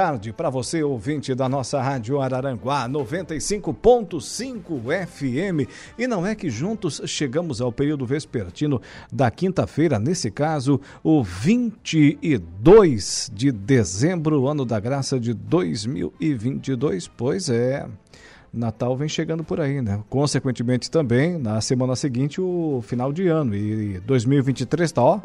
tarde para você, ouvinte da nossa Rádio Araranguá 95.5 FM. E não é que juntos chegamos ao período vespertino da quinta-feira, nesse caso, o 22 de dezembro, ano da graça de 2022. Pois é. Natal vem chegando por aí, né? Consequentemente também, na semana seguinte, o final de ano. E 2023 tá, ó,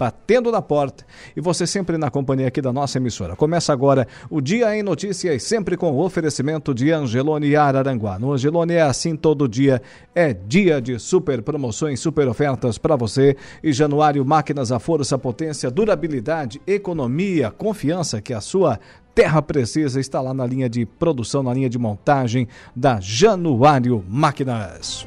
batendo na porta. E você sempre na companhia aqui da nossa emissora. Começa agora o Dia em Notícias, sempre com o oferecimento de Angelone Araranguá. No Angelone é assim todo dia, é dia de super promoções, super ofertas para você. E Januário Máquinas, a força, potência, durabilidade, economia, confiança que a sua terra precisa está lá na linha de produção, na linha de montagem da Januário Máquinas.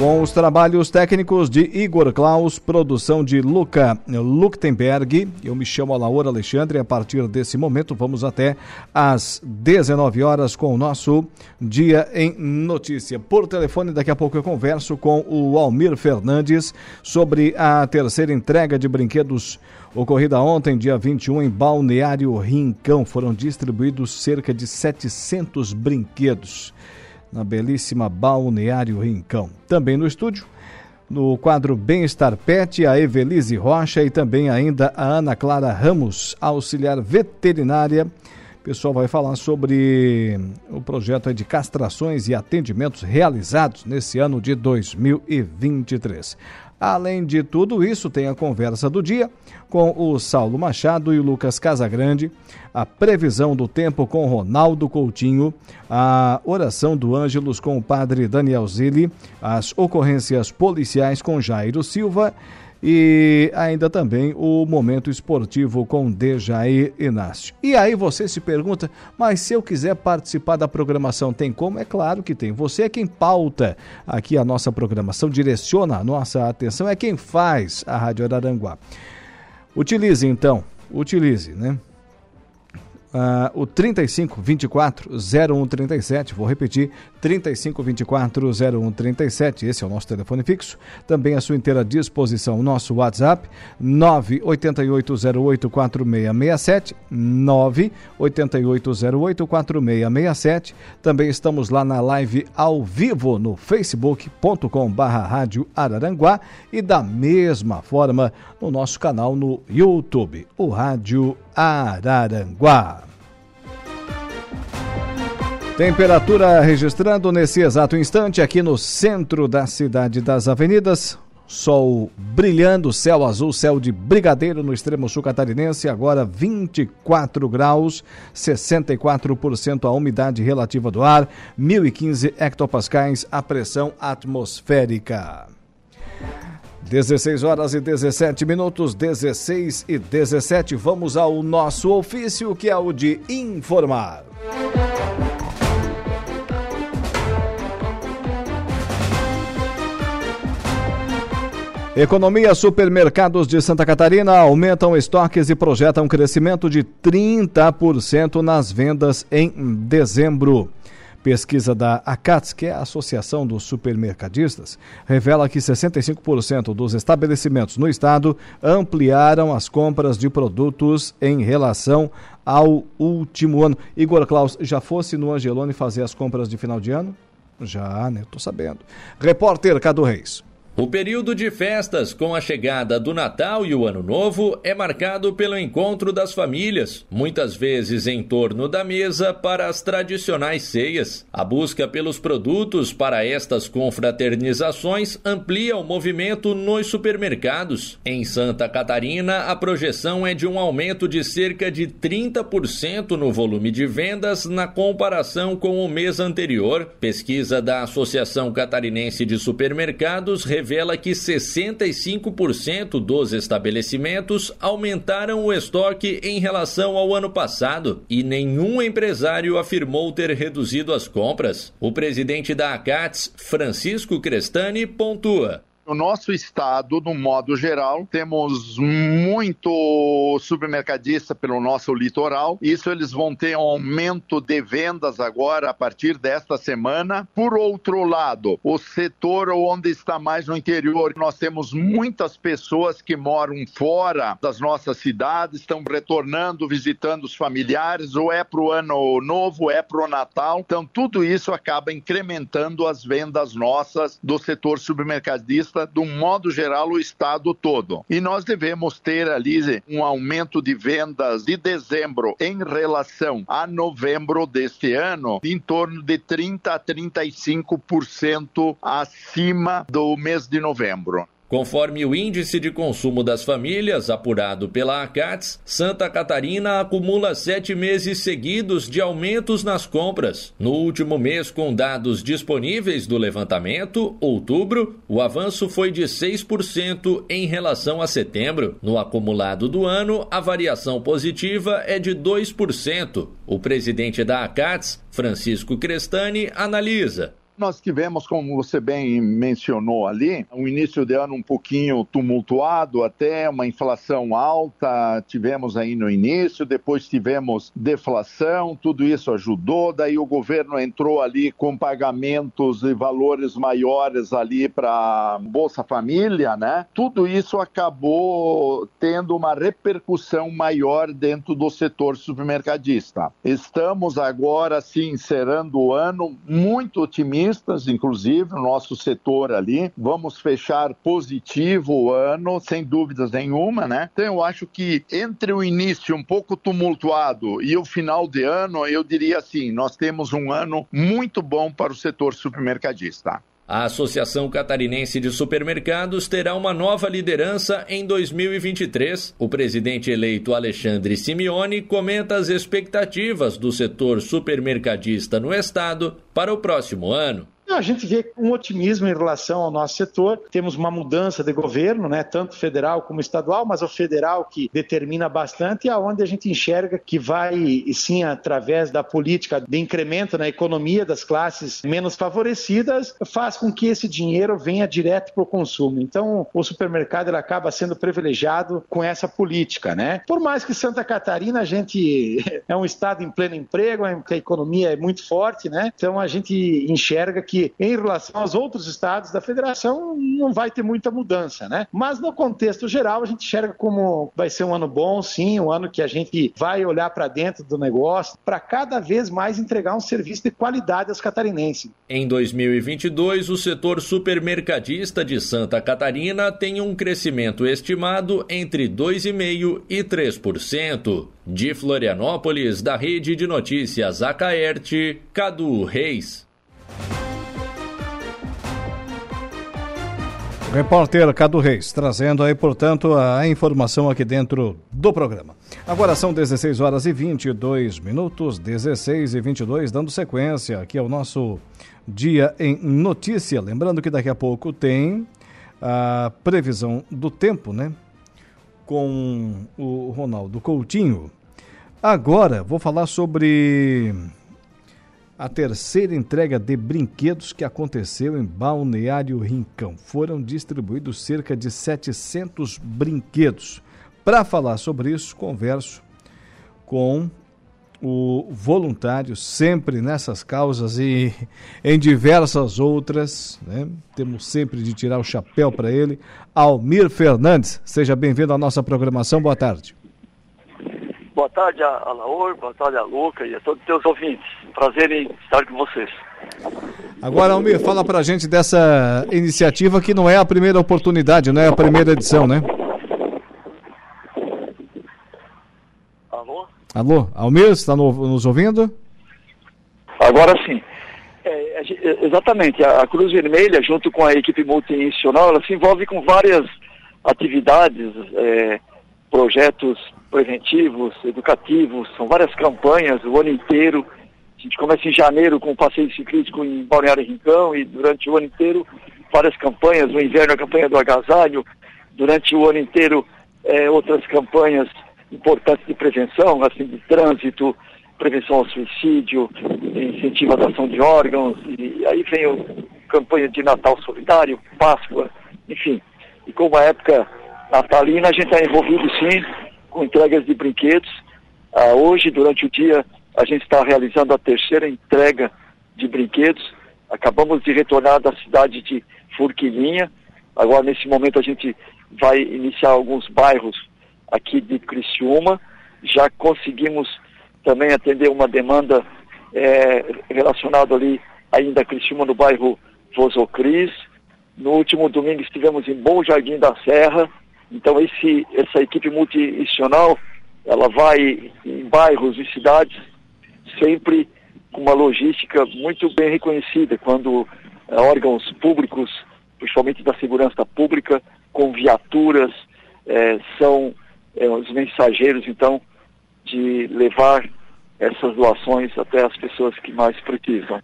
Com os trabalhos técnicos de Igor Klaus, produção de Luca Luktenberg, eu me chamo Alaor Alexandre. A partir desse momento, vamos até às 19 horas com o nosso Dia em Notícia. Por telefone, daqui a pouco eu converso com o Almir Fernandes sobre a terceira entrega de brinquedos ocorrida ontem, dia 21, em Balneário Rincão. Foram distribuídos cerca de 700 brinquedos na belíssima Balneário Rincão. Também no estúdio, no quadro Bem-Estar Pet, a Evelise Rocha e também ainda a Ana Clara Ramos, auxiliar veterinária. O pessoal vai falar sobre o projeto de castrações e atendimentos realizados nesse ano de 2023. Além de tudo isso, tem a conversa do dia com o Saulo Machado e o Lucas Casagrande, a previsão do tempo com Ronaldo Coutinho, a oração do Ângelos com o padre Daniel Zilli, as ocorrências policiais com Jairo Silva e ainda também o momento esportivo com Dejaí Inácio. E aí você se pergunta, mas se eu quiser participar da programação, tem como? É claro que tem. Você é quem pauta aqui a nossa programação, direciona a nossa atenção, é quem faz a Rádio Araranguá. Utilize então, utilize, né? Uh, o 3524 0137, vou repetir, 3524 0137, esse é o nosso telefone fixo. Também à sua inteira disposição o nosso WhatsApp, 988084667, 988084667. Também estamos lá na live ao vivo no facebook.com barra rádio Araranguá e da mesma forma no nosso canal no YouTube, o Rádio Araranguá. Temperatura registrando nesse exato instante aqui no centro da cidade das avenidas. Sol brilhando, céu azul, céu de brigadeiro no extremo sul catarinense, agora 24 graus, 64% a umidade relativa do ar, 1015 hectopascais a pressão atmosférica. 16 horas e 17 minutos, 16 e 17. Vamos ao nosso ofício, que é o de informar. Economia Supermercados de Santa Catarina aumentam estoques e projetam crescimento de 30% nas vendas em dezembro. Pesquisa da ACATS, que é a Associação dos Supermercadistas, revela que 65% dos estabelecimentos no estado ampliaram as compras de produtos em relação ao último ano. Igor Klaus, já fosse no Angelone fazer as compras de final de ano? Já, né? Tô sabendo. Repórter Cadu Reis. O período de festas com a chegada do Natal e o Ano Novo é marcado pelo encontro das famílias, muitas vezes em torno da mesa para as tradicionais ceias. A busca pelos produtos para estas confraternizações amplia o movimento nos supermercados. Em Santa Catarina, a projeção é de um aumento de cerca de 30% no volume de vendas na comparação com o mês anterior. Pesquisa da Associação Catarinense de Supermercados revela que 65% dos estabelecimentos aumentaram o estoque em relação ao ano passado e nenhum empresário afirmou ter reduzido as compras. O presidente da ACATS, Francisco Crestani, pontua. No nosso estado, no modo geral, temos muito supermercadista pelo nosso litoral. Isso eles vão ter um aumento de vendas agora a partir desta semana. Por outro lado, o setor onde está mais no interior, nós temos muitas pessoas que moram fora das nossas cidades, estão retornando, visitando os familiares, ou é para o ano novo, é para o Natal. Então, tudo isso acaba incrementando as vendas nossas do setor supermercadista, do modo geral, o estado todo. E nós devemos ter ali um aumento de vendas de dezembro em relação a novembro deste ano, em torno de 30 a 35% acima do mês de novembro. Conforme o índice de consumo das famílias, apurado pela ACATS, Santa Catarina acumula sete meses seguidos de aumentos nas compras. No último mês, com dados disponíveis do levantamento, outubro, o avanço foi de 6% em relação a setembro. No acumulado do ano, a variação positiva é de 2%. O presidente da ACATS, Francisco Crestani, analisa nós tivemos, como você bem mencionou ali, um início de ano um pouquinho tumultuado, até uma inflação alta, tivemos aí no início, depois tivemos deflação, tudo isso ajudou, daí o governo entrou ali com pagamentos e valores maiores ali para Bolsa Família, né? Tudo isso acabou tendo uma repercussão maior dentro do setor supermercadista. Estamos agora, sim, encerrando o ano muito otimistas otimistas, inclusive, no nosso setor ali. Vamos fechar positivo o ano, sem dúvidas nenhuma, né? Então, eu acho que entre o início um pouco tumultuado e o final de ano, eu diria assim: nós temos um ano muito bom para o setor supermercadista. A Associação Catarinense de Supermercados terá uma nova liderança em 2023. O presidente eleito Alexandre Simeone comenta as expectativas do setor supermercadista no estado para o próximo ano. A gente vê um otimismo em relação ao nosso setor. Temos uma mudança de governo, né, tanto federal como estadual, mas o federal que determina bastante e aonde a gente enxerga que vai, sim, através da política de incremento na economia das classes menos favorecidas, faz com que esse dinheiro venha direto para o consumo. Então, o supermercado ele acaba sendo privilegiado com essa política, né? Por mais que Santa Catarina a gente é um estado em pleno emprego, a economia é muito forte, né? Então a gente enxerga que em relação aos outros estados da federação não vai ter muita mudança, né? Mas no contexto geral a gente enxerga como vai ser um ano bom, sim, um ano que a gente vai olhar para dentro do negócio para cada vez mais entregar um serviço de qualidade aos catarinenses. Em 2022, o setor supermercadista de Santa Catarina tem um crescimento estimado entre 2,5% e 3%. De Florianópolis, da Rede de Notícias Acaerte, Cadu Reis. Repórter Cadu Reis, trazendo aí, portanto, a informação aqui dentro do programa. Agora são 16 horas e 22 minutos, 16 e 22, dando sequência aqui ao nosso Dia em Notícia. Lembrando que daqui a pouco tem a previsão do tempo, né? Com o Ronaldo Coutinho. Agora vou falar sobre a terceira entrega de brinquedos que aconteceu em Balneário Rincão. Foram distribuídos cerca de 700 brinquedos. Para falar sobre isso, converso com o voluntário, sempre nessas causas e em diversas outras. Né? Temos sempre de tirar o chapéu para ele. Almir Fernandes, seja bem-vindo à nossa programação. Boa tarde. Boa tarde a, Laor, boa tarde a Luca e a todos os teus ouvintes. Prazer em estar com vocês. Agora, Almir, fala pra gente dessa iniciativa que não é a primeira oportunidade, não é a primeira edição, né? Alô? Alô, Almir, está nos ouvindo? Agora sim. É, é, exatamente, a, a Cruz Vermelha, junto com a equipe multinacional, ela se envolve com várias atividades, é, projetos preventivos, educativos, são várias campanhas o ano inteiro. A gente começa em janeiro com o passeio ciclístico em Balneário Rincão e durante o ano inteiro várias campanhas, no inverno a campanha do agasalho, durante o ano inteiro é, outras campanhas importantes de prevenção, assim, de trânsito, prevenção ao suicídio, incentivo à doação de órgãos, e aí vem a campanha de Natal Solidário, Páscoa, enfim. E como a época natalina, a gente está envolvido sim com entregas de brinquedos. Ah, hoje, durante o dia, a gente está realizando a terceira entrega de brinquedos. Acabamos de retornar da cidade de Furquilinha. Agora, nesse momento, a gente vai iniciar alguns bairros aqui de Criciúma. Já conseguimos também atender uma demanda é, relacionada ali ainda a Criciúma no bairro Vosocris. No último domingo estivemos em Bom Jardim da Serra. Então esse, essa equipe multinacional, ela vai em bairros e cidades sempre com uma logística muito bem reconhecida, quando é, órgãos públicos, principalmente da segurança pública, com viaturas, é, são é, os mensageiros, então, de levar essas doações até as pessoas que mais precisam.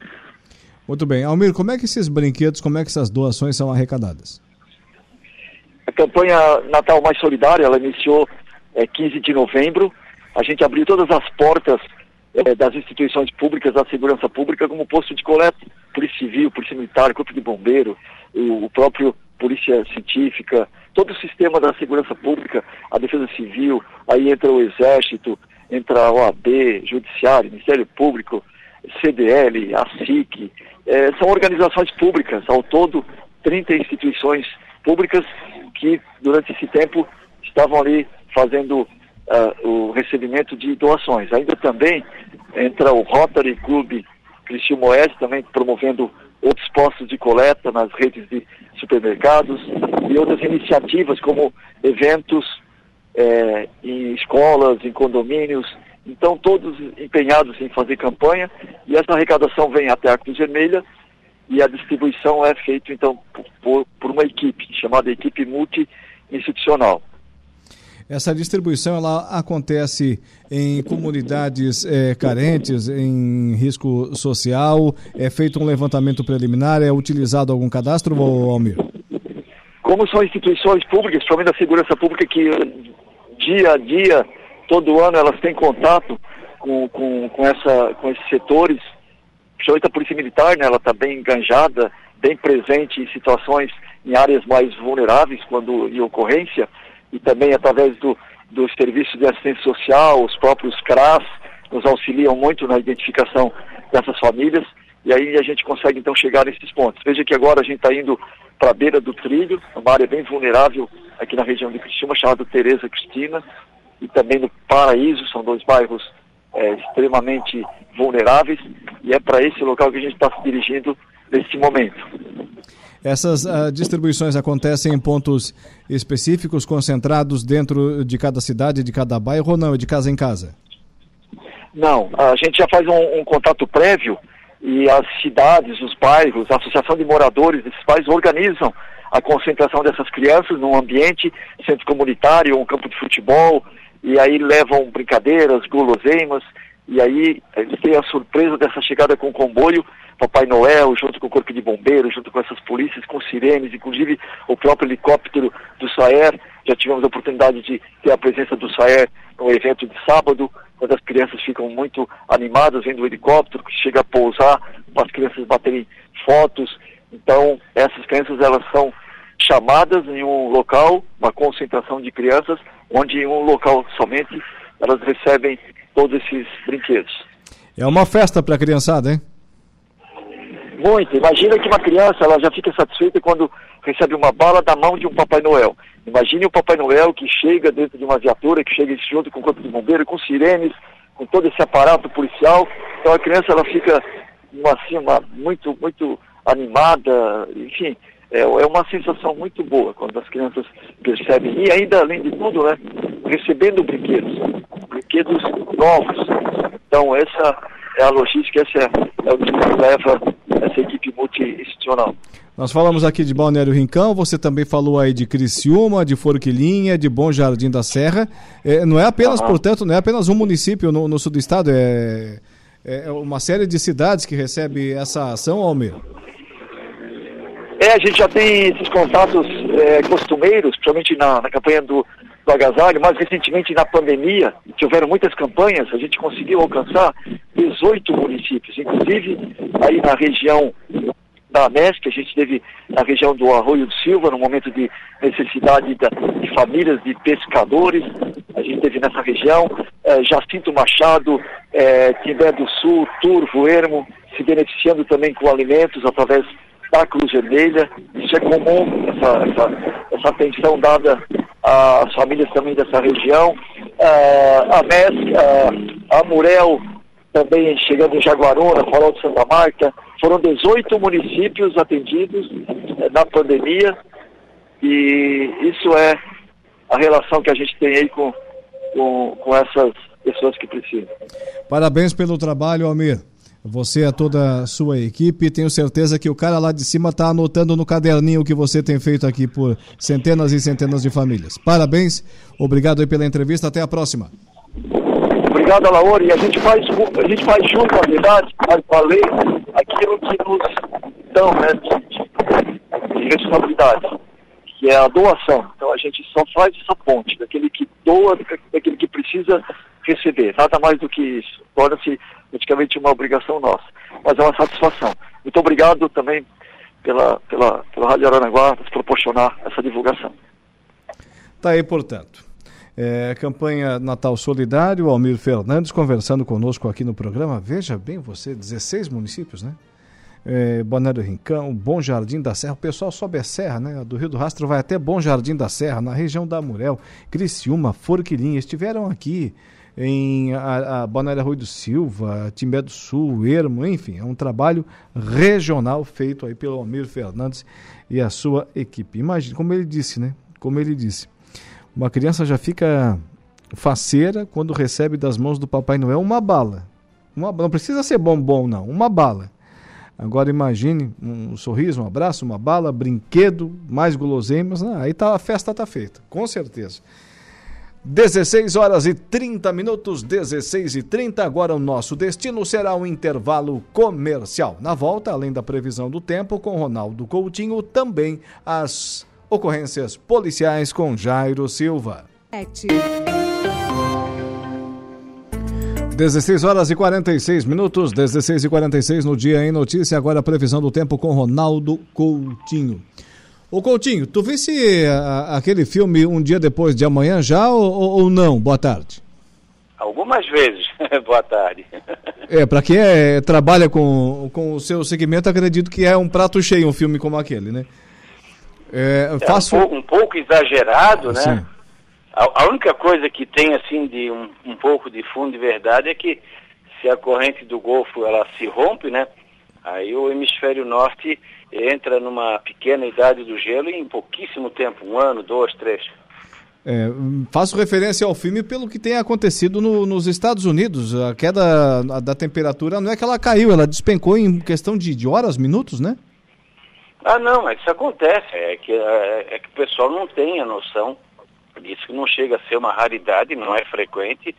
Muito bem. Almir, como é que esses brinquedos, como é que essas doações são arrecadadas? A campanha Natal Mais Solidária, ela iniciou é, 15 de novembro. A gente abriu todas as portas é, das instituições públicas, da segurança pública, como posto de coleta, Polícia Civil, Polícia Militar, Corpo de Bombeiro, o, o próprio Polícia Científica, todo o sistema da segurança pública, a Defesa Civil, aí entra o Exército, entra a OAB, Judiciário, Ministério Público, CDL, a SIC, é, são organizações públicas, ao todo 30 instituições públicas que durante esse tempo estavam ali fazendo uh, o recebimento de doações. Ainda também entra o Rotary Club Criciúma Oeste, também promovendo outros postos de coleta nas redes de supermercados e outras iniciativas como eventos é, em escolas, em condomínios, então, todos empenhados em fazer campanha, e essa arrecadação vem até a Cruz Vermelha, e a distribuição é feita, então, por, por uma equipe, chamada equipe multi-institucional. Essa distribuição ela acontece em comunidades é, carentes, em risco social, é feito um levantamento preliminar, é utilizado algum cadastro, Almir? Como são instituições públicas, principalmente da segurança pública, que dia a dia todo ano elas têm contato com, com, com, essa, com esses setores, principalmente a Polícia Militar, né, ela está bem enganjada, bem presente em situações, em áreas mais vulneráveis quando em ocorrência, e também através do, do Serviço de Assistência Social, os próprios CRAS nos auxiliam muito na identificação dessas famílias, e aí a gente consegue então chegar nesses pontos. Veja que agora a gente está indo para a beira do trilho, uma área bem vulnerável aqui na região de Cristina, chamada Tereza Cristina, e também no Paraíso, são dois bairros é, extremamente vulneráveis, e é para esse local que a gente está se dirigindo neste momento. Essas uh, distribuições acontecem em pontos específicos, concentrados dentro de cada cidade, de cada bairro, ou não? É de casa em casa? Não, a gente já faz um, um contato prévio e as cidades, os bairros, a associação de moradores desses bairros organizam a concentração dessas crianças num ambiente, centro comunitário, um campo de futebol, e aí levam brincadeiras, guloseimas, e aí eles têm a surpresa dessa chegada com o comboio, Papai Noel, junto com o Corpo de Bombeiros, junto com essas polícias, com sirenes, inclusive o próprio helicóptero do SAER. Já tivemos a oportunidade de ter a presença do SAER no evento de sábado, quando as crianças ficam muito animadas vendo o helicóptero que chega a pousar, as crianças baterem fotos. Então, essas crianças elas são chamadas em um local, uma concentração de crianças, onde em um local somente elas recebem todos esses brinquedos. É uma festa para a criançada, hein? Muito. Imagina que uma criança ela já fica satisfeita quando recebe uma bala da mão de um Papai Noel. Imagine o Papai Noel que chega dentro de uma viatura, que chega junto com o corpo de bombeiro, com sirenes, com todo esse aparato policial. Então a criança ela fica uma, assim, uma, muito, muito animada, enfim, é, é uma sensação muito boa quando as crianças percebem, e ainda além de tudo, né, recebendo brinquedos, brinquedos novos. Então essa é a logística, esse é, é o que leva essa equipe multi-institucional. Nós falamos aqui de Balneário Rincão, você também falou aí de Criciúma, de Forquilinha, de Bom Jardim da Serra. É, não é apenas, uhum. portanto, não é apenas um município no, no sul do estado, é, é uma série de cidades que recebe essa ação, Almir. É, a gente já tem esses contatos é, costumeiros, principalmente na, na campanha do, do agasalho, mais recentemente na pandemia, houveram muitas campanhas, a gente conseguiu alcançar 18 municípios, inclusive aí na região da MESC, a gente teve na região do Arroio do Silva, no momento de necessidade da, de famílias de pescadores, a gente teve nessa região, é, Jacinto Machado, Timbé do Sul, Turvo, Ermo, se beneficiando também com alimentos através da Cruz Vermelha. Isso é comum, essa, essa, essa atenção dada às famílias também dessa região. Uh, a MESC, uh, a Murel, também chegando em Jaguarona, Farol de Santa Marta. Foram 18 municípios atendidos uh, na pandemia e isso é a relação que a gente tem aí com, com, com essas pessoas que precisam. Parabéns pelo trabalho, Almir. Você e toda a sua equipe. Tenho certeza que o cara lá de cima está anotando no caderninho o que você tem feito aqui por centenas e centenas de famílias. Parabéns, obrigado aí pela entrevista. Até a próxima. Obrigado, Alaor. E a gente faz, a gente faz junto, na verdade, a lei, aquilo que nos dão né, de, de responsabilidade, que é a doação. Então a gente só faz essa ponte, daquele que doa, daquele que precisa receber. Nada mais do que isso. Torna-se praticamente uma obrigação nossa. Mas é uma satisfação. Muito obrigado também pela, pela, pela Rádio Aranaguá nos proporcionar essa divulgação. Está aí, portanto. É, campanha Natal Solidário, Almir Fernandes conversando conosco aqui no programa. Veja bem você, 16 municípios, né? É, Balneário Rincão, Bom Jardim da Serra, o pessoal sobe a serra, né? Do Rio do Rastro vai até Bom Jardim da Serra, na região da Murel, Criciúma, Forquilinha, estiveram aqui em a, a Rui do Silva, Timbé do Sul, Ermo, enfim, é um trabalho regional feito aí pelo Almir Fernandes e a sua equipe. Imagine, como ele disse, né? Como ele disse, uma criança já fica faceira quando recebe das mãos do Papai Noel uma bala. Uma, não precisa ser bombom, não, uma bala. Agora imagine um sorriso, um abraço, uma bala, brinquedo, mais guloseimas, né? aí tá, a festa está feita, com certeza. 16 horas e 30 minutos, 16 e 30. Agora o nosso destino será um intervalo comercial. Na volta, além da previsão do tempo, com Ronaldo Coutinho, também as ocorrências policiais com Jairo Silva. 16 horas e 46 minutos, 16 e 46 no dia em notícia. Agora a previsão do tempo com Ronaldo Coutinho. Ô Coutinho, tu visse a, aquele filme um dia depois de amanhã já ou, ou não? Boa tarde. Algumas vezes. Boa tarde. É, para quem é, trabalha com, com o seu segmento, acredito que é um prato cheio um filme como aquele, né? É, faço... É um, pouco, um, pouco, exagerado, né? A, a, única coisa que tem, assim, de um, um pouco de fundo de verdade é que se a corrente do Golfo ela se rompe, né? Aí o hemisfério norte entra numa pequena idade do gelo em pouquíssimo tempo, um ano, dois, três. É, faço referência ao filme pelo que tem acontecido no, nos Estados Unidos. A queda da temperatura não é que ela caiu, ela despencou em questão de, de horas, minutos, né? Ah, não, mas isso acontece. É que, é, é que o pessoal não tem a noção disso, que não chega a ser uma raridade, não é frequente.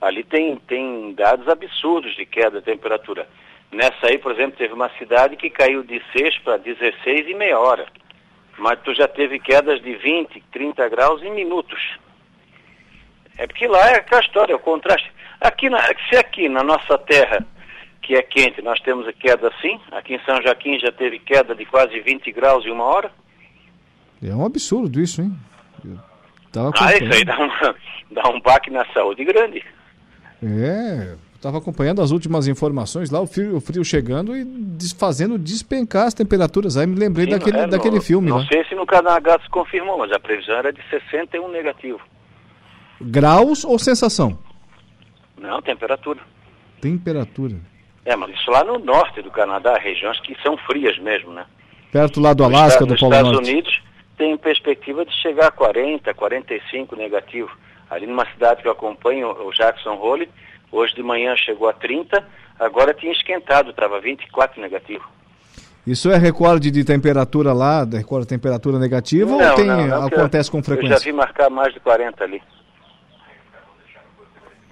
Ali tem, tem dados absurdos de queda da temperatura. Nessa aí, por exemplo, teve uma cidade que caiu de 6 para 16 em meia hora. Mas tu já teve quedas de 20, 30 graus em minutos. É porque lá é aquela história, é o contraste. Aqui na, se aqui na nossa terra, que é quente, nós temos a queda assim, aqui em São Joaquim já teve queda de quase 20 graus em uma hora. É um absurdo isso, hein? ah, isso aí dá um, dá um baque na saúde grande. É, Estava acompanhando as últimas informações lá, o frio, o frio chegando e fazendo despencar as temperaturas. Aí me lembrei Sim, daquele, é, daquele não, filme. Não lá. sei se no Canadá se confirmou, mas a previsão era de 61 negativo. Graus ou sensação? Não, temperatura. Temperatura. É, mas isso lá no norte do Canadá, regiões que são frias mesmo, né? Perto lá do Alasca, do Polo Norte. Nos Estados Unidos tem perspectiva de chegar a 40, 45 negativo. Ali numa cidade que eu acompanho, o Jackson Hole, Hoje de manhã chegou a 30, agora tinha esquentado, estava 24 negativo. Isso é recorde de temperatura lá, recorde de temperatura negativa não, ou tem, não, não, acontece com frequência? Eu já vi marcar mais de 40 ali.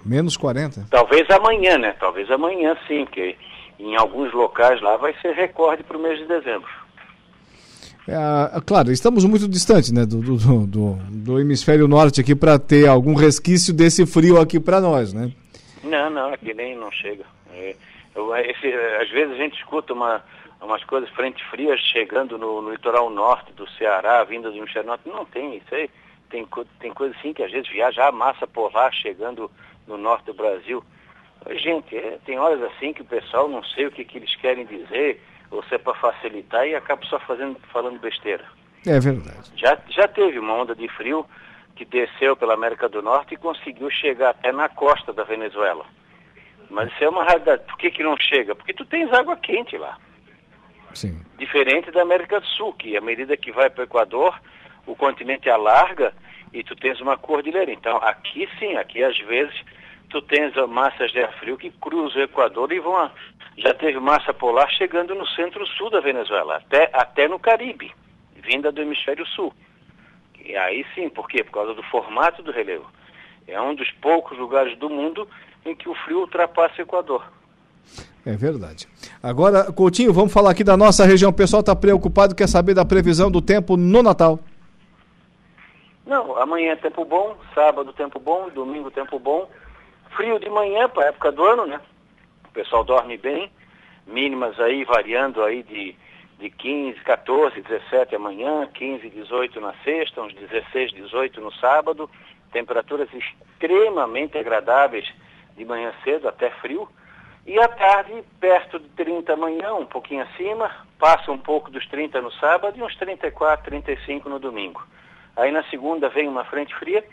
Menos 40? Talvez amanhã, né? Talvez amanhã sim, que em alguns locais lá vai ser recorde para o mês de dezembro. É, claro, estamos muito distantes né, do, do, do, do hemisfério norte aqui para ter algum resquício desse frio aqui para nós, né? Não, não, aqui nem não chega. É, eu, esse, às vezes a gente escuta uma, umas coisas frente frias chegando no, no litoral norte do Ceará, vinda do hemisfério norte. Não tem isso aí. Tem, tem coisa assim que às vezes viaja a massa polar chegando no norte do Brasil. Gente, é, tem horas assim que o pessoal não sei o que, que eles querem dizer, ou se é para facilitar e acaba só fazendo, falando besteira. É verdade. Já, já teve uma onda de frio que desceu pela América do Norte e conseguiu chegar até na costa da Venezuela. Mas isso é uma realidade. Por que, que não chega? Porque tu tens água quente lá. Sim. Diferente da América do Sul, que à medida que vai para o Equador, o continente alarga e tu tens uma cordilheira. Então, aqui sim, aqui às vezes tu tens massas de ar frio que cruzam o Equador e vão. A... Já teve massa polar chegando no centro-sul da Venezuela, até, até no Caribe, vinda do hemisfério sul. E aí sim, por quê? Por causa do formato do relevo. É um dos poucos lugares do mundo em que o frio ultrapassa o Equador. É verdade. Agora, Coutinho, vamos falar aqui da nossa região. O pessoal está preocupado, quer saber da previsão do tempo no Natal. Não, amanhã é tempo bom, sábado tempo bom, domingo tempo bom. Frio de manhã para a época do ano, né? O pessoal dorme bem. Mínimas aí variando aí de, de 15, 14, 17 amanhã, 15, 18 na sexta, uns 16, 18 no sábado. Temperaturas extremamente agradáveis de manhã cedo, até frio. E à tarde, perto de 30 amanhã, um pouquinho acima, passa um pouco dos 30 no sábado e uns 34, 35 no domingo. Aí na segunda vem uma frente fria,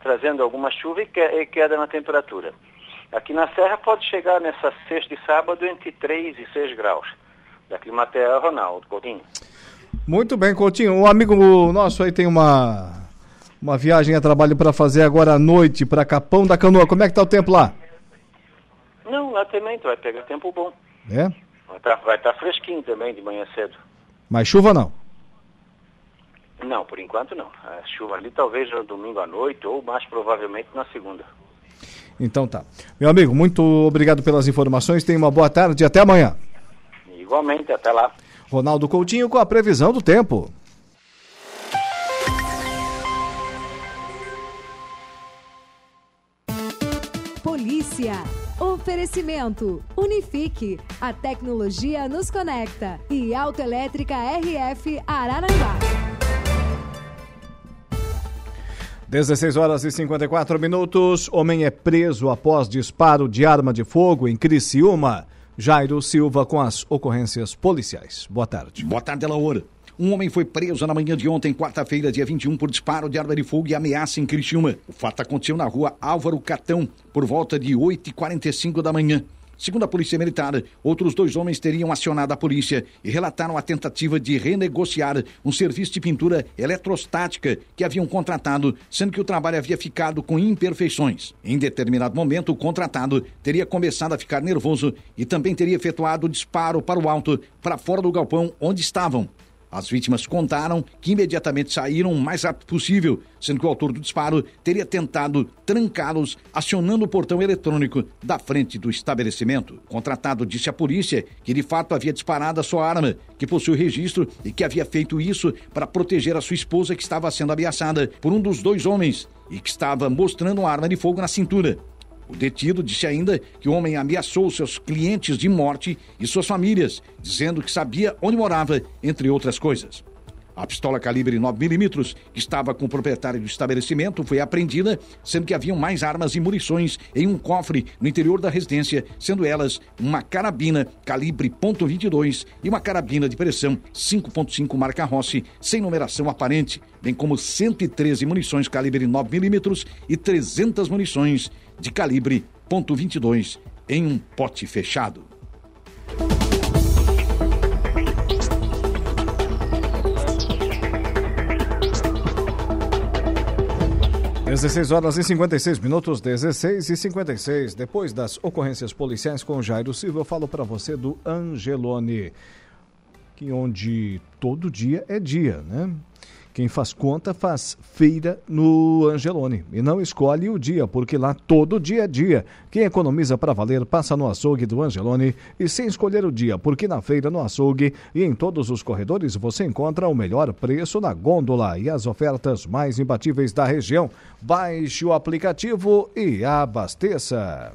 trazendo alguma chuva e queda na temperatura. Aqui na Serra pode chegar nessa sexta e sábado entre 3 e 6 graus. Da Climatea, Ronaldo Coutinho. Muito bem, Coutinho. Um amigo nosso aí tem uma, uma viagem a trabalho para fazer agora à noite para Capão da Canoa. Como é que tá o tempo lá? Não, lá também tu vai pegar tempo bom. É? Vai estar tá, tá fresquinho também de manhã cedo. Mas chuva não? Não, por enquanto não. A chuva ali talvez no domingo à noite ou mais provavelmente na segunda. Então tá. Meu amigo, muito obrigado pelas informações. Tenha uma boa tarde e até amanhã. Igualmente, até lá. Ronaldo Coutinho com a previsão do tempo. Polícia. Oferecimento: Unifique. A tecnologia nos conecta. E Autoelétrica RF Araranguá. 16 horas e 54 minutos. Homem é preso após disparo de arma de fogo em Criciúma. Jairo Silva com as ocorrências policiais. Boa tarde. Boa tarde, Laura. Um homem foi preso na manhã de ontem, quarta-feira, dia 21, por disparo de arma de fogo e ameaça em Criciúma. O fato aconteceu na rua Álvaro Catão, por volta de 8h45 da manhã. Segundo a Polícia Militar, outros dois homens teriam acionado a polícia e relataram a tentativa de renegociar um serviço de pintura eletrostática que haviam contratado, sendo que o trabalho havia ficado com imperfeições. Em determinado momento, o contratado teria começado a ficar nervoso e também teria efetuado disparo para o alto, para fora do galpão onde estavam. As vítimas contaram que imediatamente saíram o mais rápido possível, sendo que o autor do disparo teria tentado trancá-los acionando o portão eletrônico da frente do estabelecimento. O contratado disse à polícia que de fato havia disparado a sua arma, que possui registro e que havia feito isso para proteger a sua esposa que estava sendo ameaçada por um dos dois homens e que estava mostrando uma arma de fogo na cintura. O detido disse ainda que o homem ameaçou seus clientes de morte e suas famílias, dizendo que sabia onde morava, entre outras coisas. A pistola calibre 9mm, que estava com o proprietário do estabelecimento, foi apreendida, sendo que haviam mais armas e munições em um cofre no interior da residência, sendo elas uma carabina calibre .22 e uma carabina de pressão 5.5 marca Rossi, sem numeração aparente, bem como 113 munições calibre 9mm e 300 munições de calibre .22 em um pote fechado. 16 horas e 56 minutos, 16 e 56. Depois das ocorrências policiais com Jairo Silva, eu falo para você do Angelone, que onde todo dia é dia, né? Quem faz conta faz feira no Angelone. E não escolhe o dia, porque lá todo dia é dia. Quem economiza para valer passa no açougue do Angelone e sem escolher o dia, porque na feira, no açougue e em todos os corredores você encontra o melhor preço na gôndola e as ofertas mais imbatíveis da região. Baixe o aplicativo e abasteça.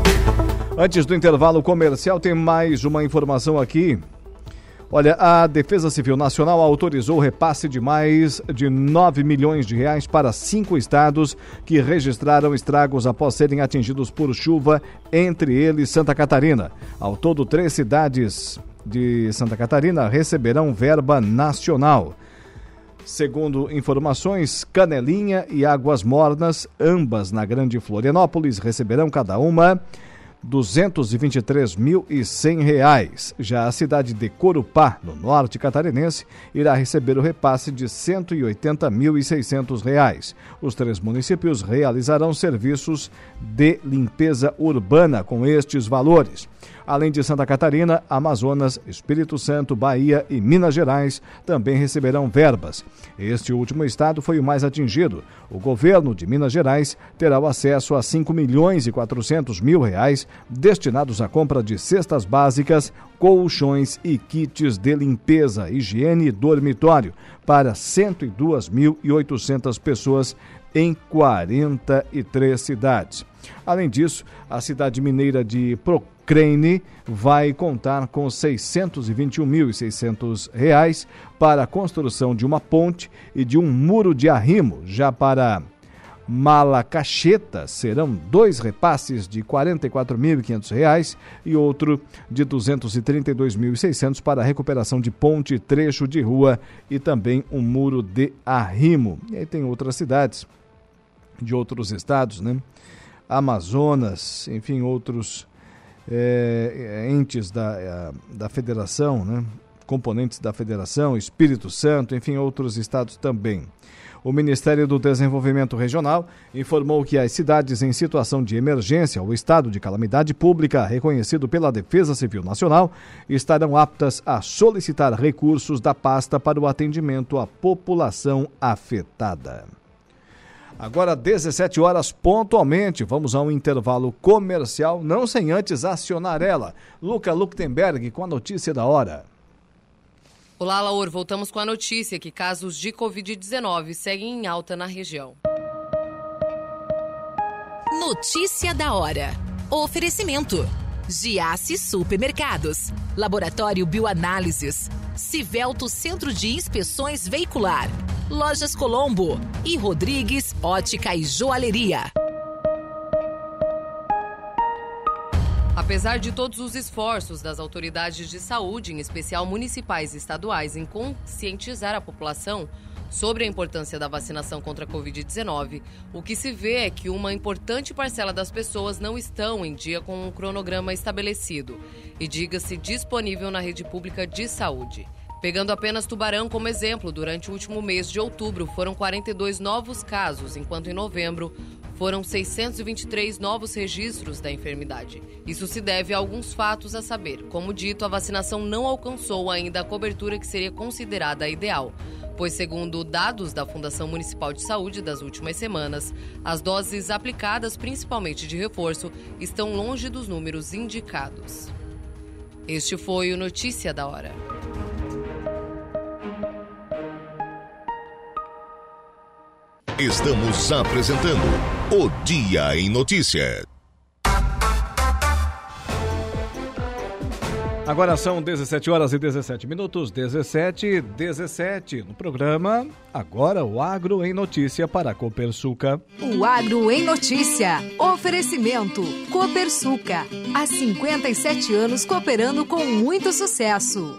Antes do intervalo comercial, tem mais uma informação aqui. Olha, a Defesa Civil Nacional autorizou o repasse de mais de 9 milhões de reais para cinco estados que registraram estragos após serem atingidos por chuva, entre eles Santa Catarina. Ao todo, três cidades de Santa Catarina receberão verba nacional. Segundo informações, Canelinha e Águas Mornas, ambas na Grande Florianópolis, receberão cada uma R$ 223.100. Já a cidade de Corupá, no norte catarinense, irá receber o repasse de R$ 180.600. Os três municípios realizarão serviços de limpeza urbana com estes valores. Além de Santa Catarina, Amazonas, Espírito Santo, Bahia e Minas Gerais também receberão verbas. Este último estado foi o mais atingido. O governo de Minas Gerais terá o acesso a 5 milhões e 400 mil reais destinados à compra de cestas básicas, colchões e kits de limpeza, higiene e dormitório para 102.800 pessoas em 43 cidades. Além disso, a cidade mineira de Procrane vai contar com R$ 621.600 para a construção de uma ponte e de um muro de arrimo. Já para Malacacheta serão dois repasses de R$ 44.500 e outro de R$ 232.600 para a recuperação de ponte, trecho de rua e também um muro de arrimo. E aí tem outras cidades de outros estados, né? Amazonas, enfim, outros é, entes da, é, da federação, né? componentes da federação, Espírito Santo, enfim, outros estados também. O Ministério do Desenvolvimento Regional informou que as cidades em situação de emergência ou estado de calamidade pública reconhecido pela Defesa Civil Nacional estarão aptas a solicitar recursos da pasta para o atendimento à população afetada. Agora, 17 horas pontualmente, vamos a um intervalo comercial, não sem antes acionar ela. Luca Luktenberg com a notícia da hora. Olá, Laur. Voltamos com a notícia que casos de Covid-19 seguem em alta na região. Notícia da hora. Oferecimento. Giasse Supermercados. Laboratório Bioanálises. Civelto Centro de Inspeções Veicular. Lojas Colombo e Rodrigues Ótica e Joalheria. Apesar de todos os esforços das autoridades de saúde, em especial municipais e estaduais, em conscientizar a população sobre a importância da vacinação contra a Covid-19, o que se vê é que uma importante parcela das pessoas não estão em dia com um cronograma estabelecido e, diga-se, disponível na rede pública de saúde. Pegando apenas Tubarão como exemplo, durante o último mês de outubro foram 42 novos casos, enquanto em novembro foram 623 novos registros da enfermidade. Isso se deve a alguns fatos a saber. Como dito, a vacinação não alcançou ainda a cobertura que seria considerada ideal, pois, segundo dados da Fundação Municipal de Saúde das últimas semanas, as doses aplicadas, principalmente de reforço, estão longe dos números indicados. Este foi o Notícia da Hora. Estamos apresentando o Dia em Notícia. Agora são 17 horas e 17 minutos, 17 e 17 no programa. Agora o Agro em Notícia para a Copersuca. O Agro em Notícia. Oferecimento. Copersuca. Há 57 anos cooperando com muito sucesso.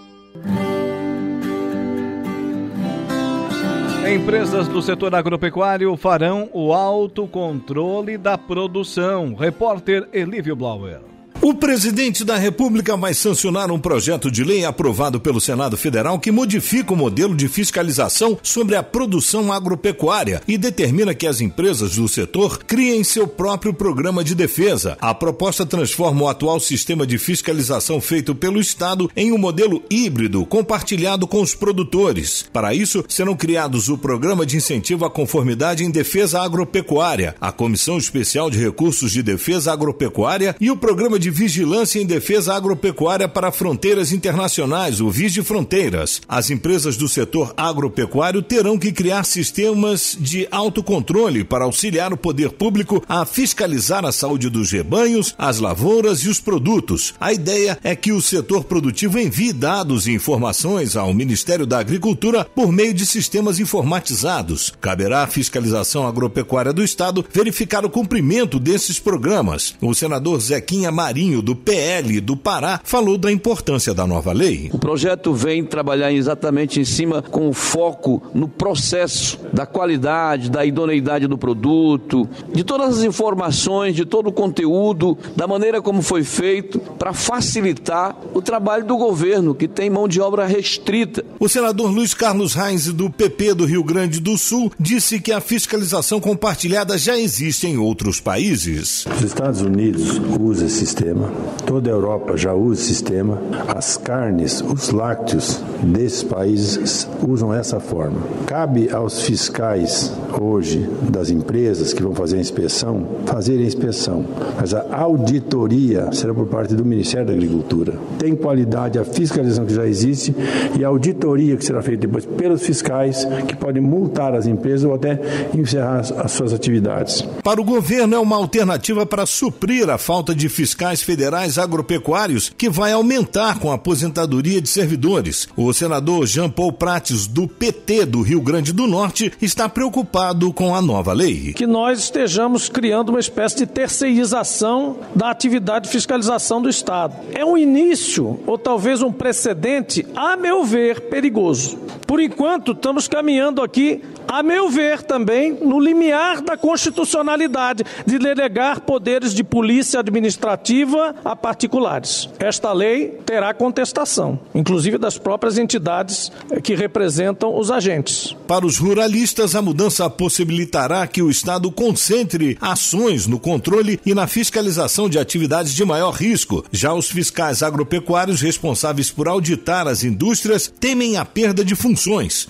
Empresas do setor agropecuário farão o autocontrole da produção. Repórter Elívio Blauer. O presidente da República vai sancionar um projeto de lei aprovado pelo Senado Federal que modifica o modelo de fiscalização sobre a produção agropecuária e determina que as empresas do setor criem seu próprio programa de defesa. A proposta transforma o atual sistema de fiscalização feito pelo Estado em um modelo híbrido compartilhado com os produtores. Para isso, serão criados o Programa de Incentivo à Conformidade em Defesa Agropecuária, a Comissão Especial de Recursos de Defesa Agropecuária e o Programa de Vigilância em Defesa Agropecuária para Fronteiras Internacionais, o VIS de Fronteiras. As empresas do setor agropecuário terão que criar sistemas de autocontrole para auxiliar o poder público a fiscalizar a saúde dos rebanhos, as lavouras e os produtos. A ideia é que o setor produtivo envie dados e informações ao Ministério da Agricultura por meio de sistemas informatizados. Caberá à fiscalização agropecuária do Estado verificar o cumprimento desses programas. O senador Zequinha Marinho Marinho, do PL do Pará, falou da importância da nova lei. O projeto vem trabalhar exatamente em cima com o foco no processo da qualidade, da idoneidade do produto, de todas as informações, de todo o conteúdo, da maneira como foi feito, para facilitar o trabalho do governo, que tem mão de obra restrita. O senador Luiz Carlos Reis, do PP do Rio Grande do Sul, disse que a fiscalização compartilhada já existe em outros países. Os Estados Unidos usam esse sistema sistema. Toda a Europa já usa esse sistema. As carnes, os lácteos desses países usam essa forma. Cabe aos fiscais hoje das empresas que vão fazer a inspeção fazerem a inspeção, mas a auditoria será por parte do Ministério da Agricultura. Tem qualidade a fiscalização que já existe e a auditoria que será feita depois pelos fiscais que podem multar as empresas ou até encerrar as suas atividades. Para o governo é uma alternativa para suprir a falta de fiscais federais agropecuários que vai aumentar com a aposentadoria de servidores. O senador Jean Paul Prates, do PT do Rio Grande do Norte, está preocupado com a nova lei. Que nós estejamos criando uma espécie de terceirização da atividade de fiscalização do Estado. É um início, ou talvez um precedente, a meu ver, perigoso. Por enquanto, estamos caminhando aqui a meu ver, também no limiar da constitucionalidade de delegar poderes de polícia administrativa a particulares. Esta lei terá contestação, inclusive das próprias entidades que representam os agentes. Para os ruralistas, a mudança possibilitará que o Estado concentre ações no controle e na fiscalização de atividades de maior risco. Já os fiscais agropecuários responsáveis por auditar as indústrias temem a perda de funções.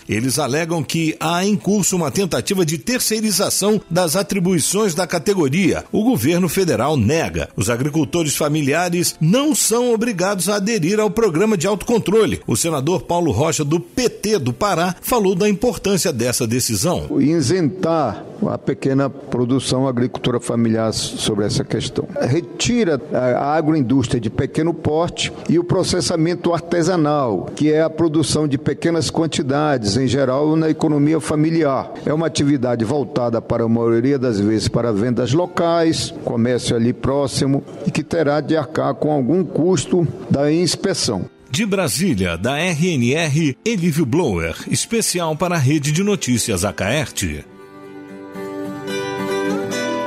Eles alegam que há em curso uma tentativa de terceirização das atribuições da categoria. O governo federal nega. Os agricultores familiares não são obrigados a aderir ao programa de autocontrole. O senador Paulo Rocha, do PT do Pará, falou da importância dessa decisão. Isentar a pequena produção, a agricultura familiar sobre essa questão. Retira a agroindústria de pequeno porte e o processamento artesanal, que é a produção de pequenas quantidades, em geral, na economia familiar. É uma atividade voltada para a maioria das vezes para vendas locais, comércio ali próximo e que terá de arcar com algum custo da inspeção. De Brasília, da RNR, Elívio Blower, especial para a Rede de Notícias Acaerte.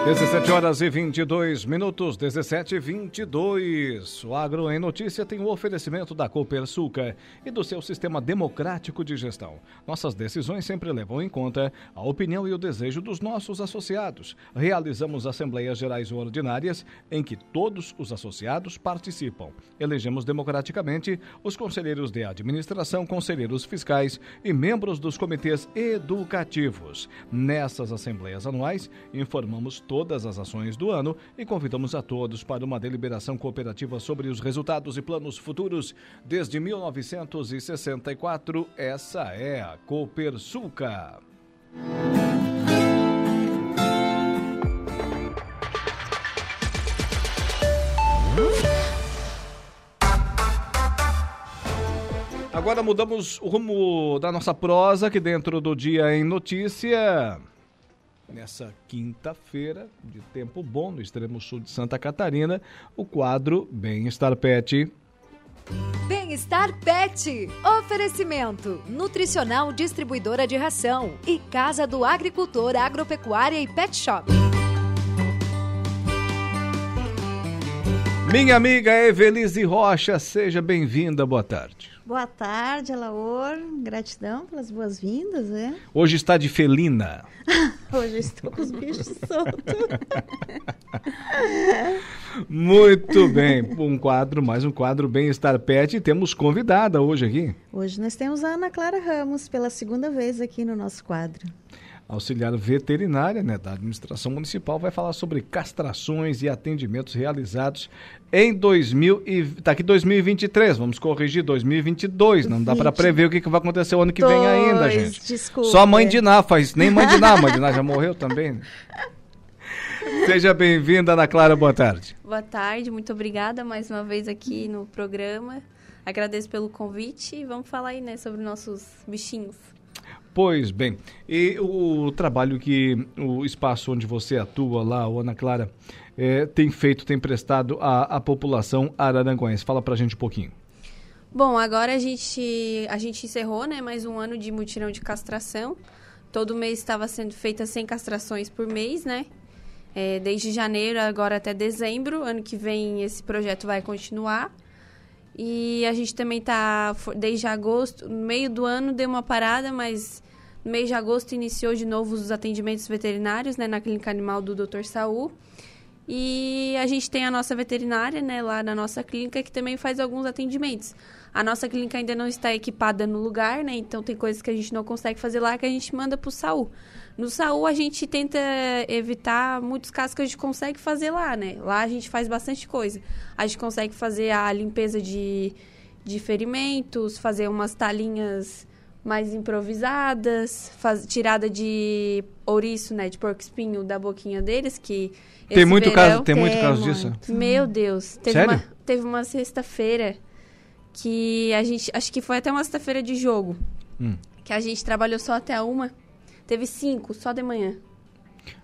17 horas e 22 minutos, 17 e 22. O Agro em Notícia tem o um oferecimento da Copersuca e do seu sistema democrático de gestão. Nossas decisões sempre levam em conta a opinião e o desejo dos nossos associados. Realizamos assembleias gerais ordinárias em que todos os associados participam. Elegemos democraticamente os conselheiros de administração, conselheiros fiscais e membros dos comitês educativos. Nessas assembleias anuais, informamos todos todas as ações do ano e convidamos a todos para uma deliberação cooperativa sobre os resultados e planos futuros desde 1964. Essa é a Copersuca. Agora mudamos o rumo da nossa prosa aqui dentro do Dia em Notícia nessa quinta-feira, de tempo bom, no extremo sul de Santa Catarina, o quadro Bem-Estar Pet. Bem-Estar Pet. Oferecimento: Nutricional Distribuidora de Ração e Casa do Agricultor Agropecuária e Pet Shop. Minha amiga Evelise Rocha, seja bem-vinda, boa tarde. Boa tarde, Alaor. Gratidão pelas boas-vindas, né? Hoje está de felina. Hoje estou com os bichos soltos. Muito bem, um quadro, mais um quadro Bem-Estar Pet e temos convidada hoje aqui. Hoje nós temos a Ana Clara Ramos pela segunda vez aqui no nosso quadro auxiliar veterinária né, da administração municipal, vai falar sobre castrações e atendimentos realizados em 2000 e, tá aqui 2023, vamos corrigir 2022, não 20. dá para prever o que, que vai acontecer o ano que Dois, vem ainda, gente. Desculpa. Só mãe de Ná faz, nem mãe de Ná, mãe de Ná já morreu também. Seja bem-vinda, Ana Clara, boa tarde. Boa tarde, muito obrigada mais uma vez aqui no programa. Agradeço pelo convite e vamos falar aí, né, sobre nossos bichinhos. Pois bem, e o trabalho que o espaço onde você atua lá, o Ana Clara, é, tem feito, tem prestado à, à população araranguense. Fala pra gente um pouquinho. Bom, agora a gente, a gente encerrou né, mais um ano de mutirão de castração. Todo mês estava sendo feita 100 castrações por mês, né? É, desde janeiro agora até dezembro. Ano que vem esse projeto vai continuar. E a gente também está, desde agosto, no meio do ano deu uma parada, mas no mês de agosto iniciou de novo os atendimentos veterinários, né, na clínica animal do Dr. Saul. E a gente tem a nossa veterinária, né, lá na nossa clínica, que também faz alguns atendimentos. A nossa clínica ainda não está equipada no lugar, né, então tem coisas que a gente não consegue fazer lá que a gente manda para o Saul. No Saul a gente tenta evitar muitos casos que a gente consegue fazer lá, né. Lá a gente faz bastante coisa. A gente consegue fazer a limpeza de, de ferimentos, fazer umas talinhas mais improvisadas, faz, tirada de ouriço, né, de porco espinho da boquinha deles, que tem muito verão, caso, tem, tem muito caso disso. Meu Deus, teve Sério? uma teve uma sexta-feira que a gente, acho que foi até uma sexta-feira de jogo, hum. que a gente trabalhou só até uma, teve cinco só de manhã.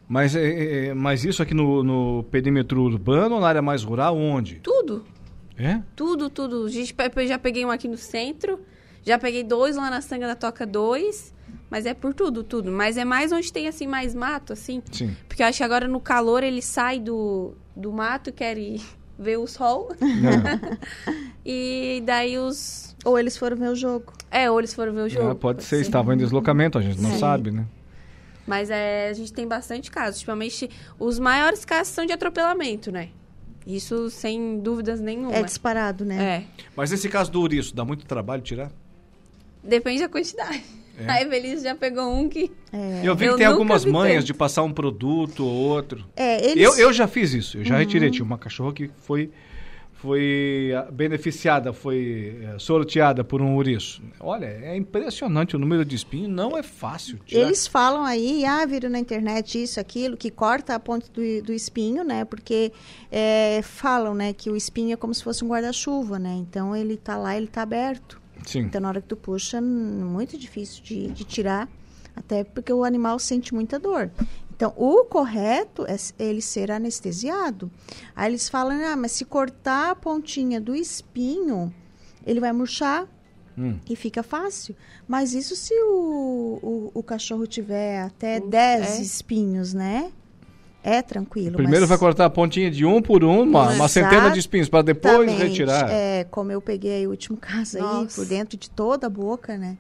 Mas, é, é, mas isso aqui no, no perímetro urbano ou na área mais rural, onde? Tudo. É? Tudo, tudo. A gente, eu já peguei um aqui no centro, já peguei dois lá na Sanga da Toca 2, mas é por tudo, tudo. Mas é mais onde tem, assim, mais mato, assim. Sim. Porque eu acho que agora no calor ele sai do, do mato, quer ir ver o sol. e daí os... Ou eles foram ver o jogo. É, ou eles foram ver o jogo. É, pode ser, estavam em deslocamento, a gente não Sim. sabe, né? Mas é, a gente tem bastante casos. Ultimamente, os maiores casos são de atropelamento, né? Isso sem dúvidas nenhuma. É disparado, né? É. Mas nesse caso do ouriço, dá muito trabalho tirar? Depende da quantidade. É. A Evelise já pegou um que. É. Eu vi que tem algumas manhas tanto. de passar um produto ou outro. É, eles... eu, eu já fiz isso, eu já uhum. retirei. Tinha uma cachorra que foi foi ah, beneficiada, foi eh, sorteada por um ouriço. Olha, é impressionante o número de espinhos, não é fácil. Tirar. Eles falam aí, ah, viram na internet isso, aquilo, que corta a ponta do, do espinho, né? Porque é, falam, né, que o espinho é como se fosse um guarda-chuva, né? Então ele tá lá, ele tá aberto. Sim. Então na hora que tu puxa, muito difícil de, de tirar, até porque o animal sente muita dor. Então, o correto é ele ser anestesiado. Aí eles falam, ah, mas se cortar a pontinha do espinho, ele vai murchar hum. e fica fácil. Mas isso se o, o, o cachorro tiver até 10 é. espinhos, né? É tranquilo. Primeiro mas... vai cortar a pontinha de um por um, uma, uma centena de espinhos, para depois retirar. É, como eu peguei o último caso Nossa. aí, por dentro de toda a boca, né?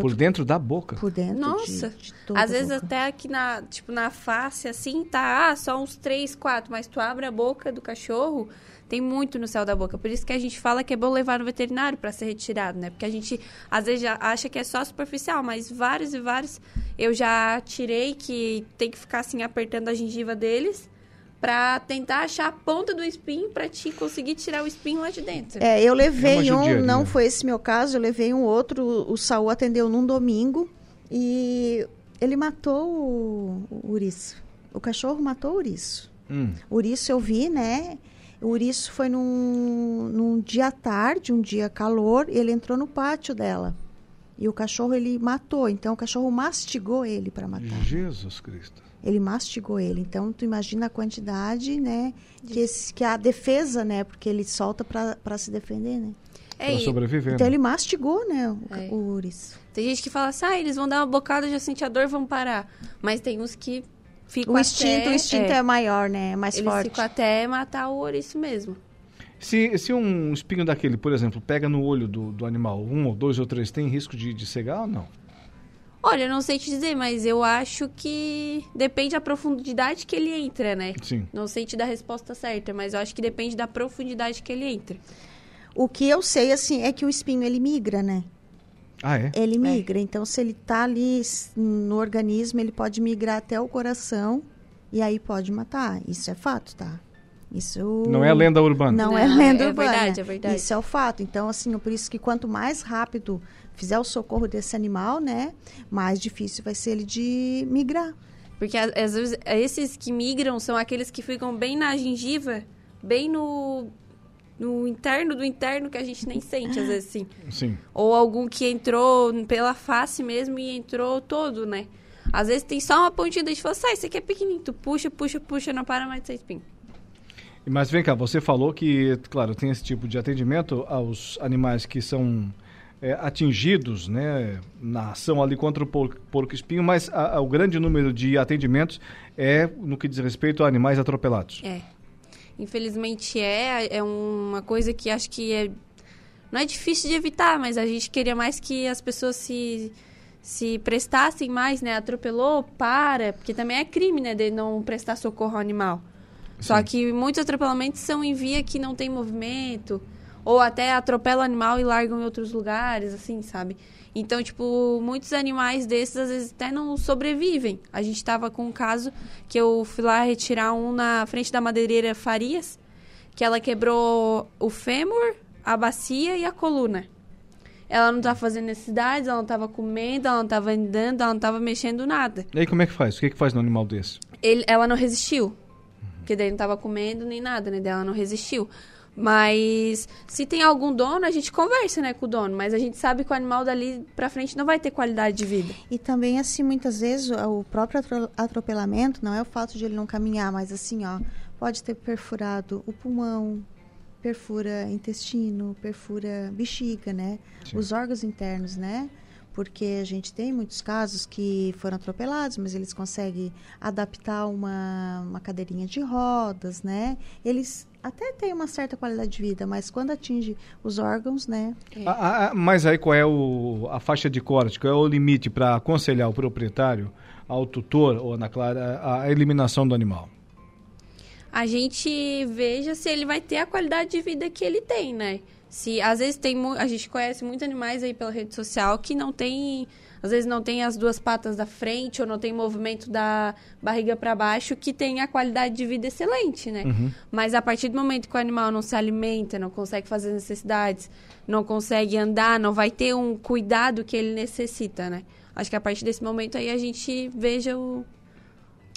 Por dentro da boca? Por dentro Nossa. De, de Às vezes boca. até aqui na, tipo, na face, assim, tá ah, só uns três, quatro. Mas tu abre a boca do cachorro, tem muito no céu da boca. Por isso que a gente fala que é bom levar no veterinário para ser retirado, né? Porque a gente, às vezes, já acha que é só superficial. Mas vários e vários eu já tirei que tem que ficar, assim, apertando a gengiva deles para tentar achar a ponta do espinho para te conseguir tirar o espinho lá de dentro. É, eu levei é um, não foi esse meu caso, eu levei um outro, o Saul atendeu num domingo e ele matou o, o ouriço. O cachorro matou o ouriço. Hum. O ouriço eu vi, né? O ouriço foi num, num dia tarde, um dia calor, e ele entrou no pátio dela. E o cachorro ele matou, então o cachorro mastigou ele para matar. Jesus Cristo ele mastigou ele. Então, tu imagina a quantidade, né, que, esse, que a defesa, né, porque ele solta para se defender, né. É, pra sobreviver. Então né? ele mastigou, né, o, é. o ouriço. Tem gente que fala assim, ah, eles vão dar uma bocada, já sente a dor, vão parar. Mas tem uns que ficam o instinto, até, O instinto é, é maior, né, é mais eles forte. Eles ficam até matar o ouriço mesmo. Se, se um espinho daquele, por exemplo, pega no olho do, do animal, um ou dois ou três, tem risco de, de cegar ou não? Olha, eu não sei te dizer, mas eu acho que depende da profundidade que ele entra, né? Sim. Não sei te dar a resposta certa, mas eu acho que depende da profundidade que ele entra. O que eu sei, assim, é que o espinho, ele migra, né? Ah, é? Ele migra. Então, se ele tá ali no organismo, ele pode migrar até o coração e aí pode matar. Isso é fato, tá? Isso... Não é lenda urbana. Não, é Não, lenda é urbana. verdade, é verdade. Isso é o fato. Então, assim, por isso que quanto mais rápido fizer o socorro desse animal, né? Mais difícil vai ser ele de migrar. Porque às vezes esses que migram são aqueles que ficam bem na gengiva, bem no, no interno do interno que a gente nem sente, às vezes, sim. Sim. Ou algum que entrou pela face mesmo e entrou todo, né? Às vezes tem só uma pontinha, gente fala, sai, isso aqui é pequenininho. Tu puxa, puxa, puxa, não para mais de ser espinho. Mas vem cá, você falou que, claro, tem esse tipo de atendimento aos animais que são é, atingidos né, na ação ali contra o por- porco-espinho, mas a- a- o grande número de atendimentos é no que diz respeito a animais atropelados. É. Infelizmente é, é uma coisa que acho que é não é difícil de evitar, mas a gente queria mais que as pessoas se se prestassem mais, né? Atropelou, para, porque também é crime, né, de não prestar socorro ao animal. Só que muitos atropelamentos são em via que não tem movimento, ou até atropela o animal e largam em outros lugares, assim, sabe? Então, tipo, muitos animais desses às vezes até não sobrevivem. A gente tava com um caso que eu fui lá retirar um na frente da madeireira Farias, que ela quebrou o fêmur, a bacia e a coluna. Ela não tava fazendo necessidades, ela não tava comendo, ela não tava andando, ela não tava mexendo nada. E aí como é que faz? O que, que faz no animal desse? Ele, ela não resistiu. Porque daí não tava comendo nem nada, né? Daí Ela não resistiu. Mas se tem algum dono, a gente conversa, né, com o dono. Mas a gente sabe que o animal dali pra frente não vai ter qualidade de vida. E também, assim, muitas vezes o próprio atro- atropelamento não é o fato de ele não caminhar, mas assim, ó, pode ter perfurado o pulmão, perfura intestino, perfura bexiga, né? Os órgãos internos, né? Porque a gente tem muitos casos que foram atropelados, mas eles conseguem adaptar uma, uma cadeirinha de rodas, né? Eles até têm uma certa qualidade de vida, mas quando atinge os órgãos, né? Ah, ah, mas aí qual é o, a faixa de corte, qual é o limite para aconselhar o proprietário, ao tutor ou Ana Clara, a eliminação do animal? a gente veja se ele vai ter a qualidade de vida que ele tem, né? Se às vezes tem a gente conhece muitos animais aí pela rede social que não tem, às vezes não tem as duas patas da frente ou não tem movimento da barriga para baixo que tem a qualidade de vida excelente, né? Uhum. Mas a partir do momento que o animal não se alimenta, não consegue fazer as necessidades, não consegue andar, não vai ter um cuidado que ele necessita, né? Acho que a partir desse momento aí a gente veja o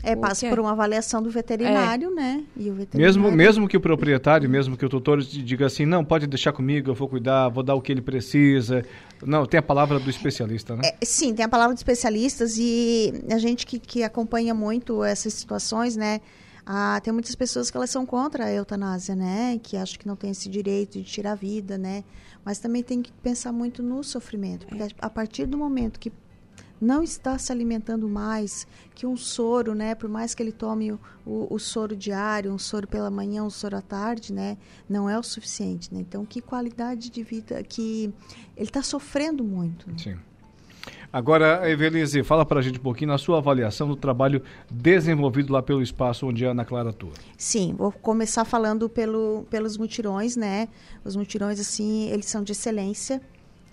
É, passa é. por uma avaliação do veterinário, né? E o veterinário Mesmo, mesmo que o proprietário, mesmo que o tutor diga assim, não, pode deixar comigo, eu vou cuidar, vou dar o que ele precisa. Não, tem a palavra do especialista, né? É, sim, tem a palavra de especialistas e a gente que, que acompanha muito essas situações, né? Ah, tem muitas pessoas que elas são contra a eutanásia, né? Que acham que não tem esse direito de tirar a vida, né? Mas também tem que pensar muito no sofrimento, porque a- a partir do momento que não está se alimentando mais, que um soro, né, por mais que ele tome o, o, o soro diário, um soro pela manhã, um soro à tarde, né, não é o suficiente, né? Então, que qualidade de vida que ele está sofrendo muito. né? Sim. Agora, Evelise, fala pra gente um pouquinho na sua avaliação do trabalho desenvolvido lá pelo espaço onde a Ana Clara atua. Sim, vou começar falando pelo, pelos mutirões, né? Os mutirões, assim, eles são de excelência.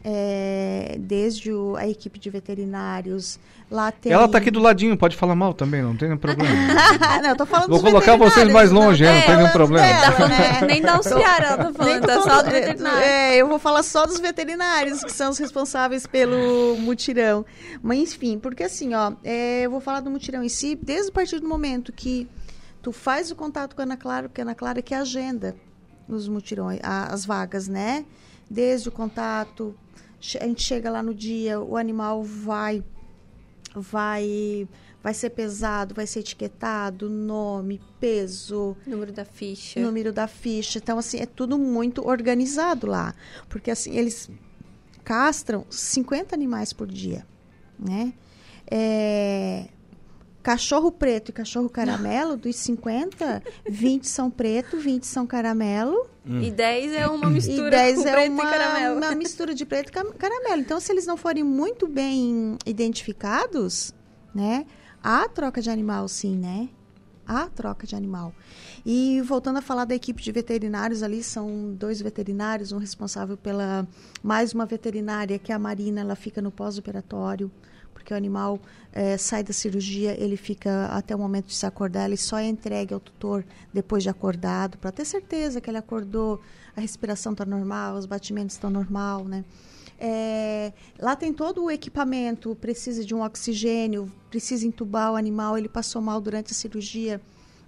É, desde o- a equipe de veterinários, lá tem... Ela tá aqui do ladinho, pode falar mal também, não tem nenhum problema. não, eu tô falando Vou dos colocar vocês veterinários, mais longe, é, não tem nenhum problema. dela, né? Nem da auxiliar ela tá falando, Nem tô tá só falando do é, veterinário. É, eu vou falar só dos veterinários, que são os responsáveis pelo mutirão. Mas, enfim, porque assim, ó, é, eu vou falar do mutirão em si, desde a partir do momento que tu faz o contato com a Ana Clara, porque a Ana Clara que agenda os mutirões, a- as vagas, né? Desde o contato, a gente chega lá no dia, o animal vai vai vai ser pesado, vai ser etiquetado, nome, peso, número da ficha. número da ficha. Então assim, é tudo muito organizado lá, porque assim, eles castram 50 animais por dia, né? É, Cachorro preto e cachorro caramelo, dos 50, 20 são preto, 20 são caramelo. E 10 é uma mistura e 10 com é preto uma, e caramelo. uma mistura de preto e caramelo. Então, se eles não forem muito bem identificados, né? Há troca de animal, sim, né? Há troca de animal. E voltando a falar da equipe de veterinários ali, são dois veterinários, um responsável pela mais uma veterinária que é a Marina, ela fica no pós-operatório, porque o animal eh, sai da cirurgia, ele fica até o momento de se acordar, ele só é entregue ao tutor depois de acordado, para ter certeza que ele acordou, a respiração está normal, os batimentos estão normal, né? É, lá tem todo o equipamento, precisa de um oxigênio, precisa entubar o animal, ele passou mal durante a cirurgia.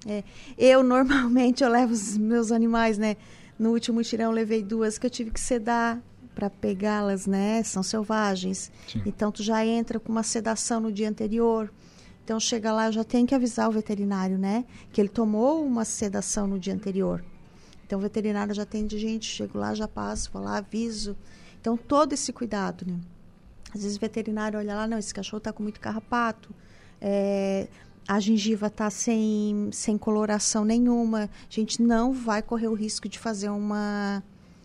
É, eu normalmente eu levo os meus animais, né? No último tirão levei duas que eu tive que sedar para pegá-las, né? São selvagens. Então tu já entra com uma sedação no dia anterior. Então chega lá, eu já tenho que avisar o veterinário, né? Que ele tomou uma sedação no dia anterior. Então o veterinário já tem de gente, chego lá, já passo, vou lá, aviso. Então todo esse cuidado, né? Às vezes o veterinário olha lá, não, esse cachorro está com muito carrapato, é, a gengiva está sem, sem coloração nenhuma. A gente não vai correr o risco de fazer uma,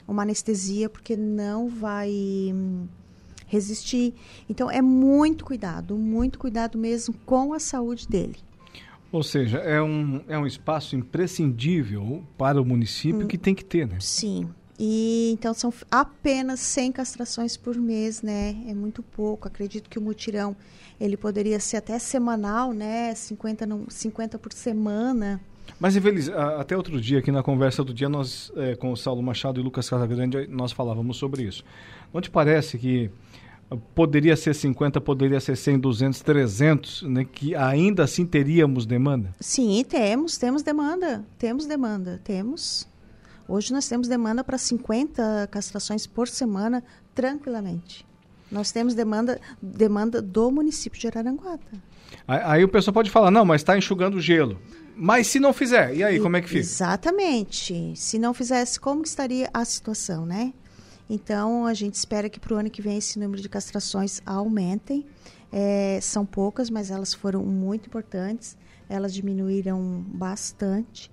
uma anestesia, porque não vai hum, resistir. Então é muito cuidado, muito cuidado mesmo com a saúde dele. Ou seja, é um, é um espaço imprescindível para o município que tem que ter, né? Sim. E então são apenas 100 castrações por mês, né? É muito pouco. Acredito que o mutirão ele poderia ser até semanal, né? 50, no, 50 por semana. Mas, infeliz, até outro dia, aqui na conversa do dia, nós, eh, com o Saulo Machado e Lucas Casagrande, nós falávamos sobre isso. Não te parece que poderia ser 50, poderia ser 100, 200, 300, né, que ainda assim teríamos demanda? Sim, temos, temos demanda. Temos demanda, temos. Hoje nós temos demanda para 50 castrações por semana, tranquilamente. Nós temos demanda, demanda do município de Araranguata. Aí, aí o pessoal pode falar, não, mas está enxugando o gelo. Mas se não fizer, e aí, como é que fica? Exatamente. Se não fizesse, como estaria a situação, né? Então, a gente espera que para o ano que vem esse número de castrações aumentem. É, são poucas, mas elas foram muito importantes. Elas diminuíram bastante.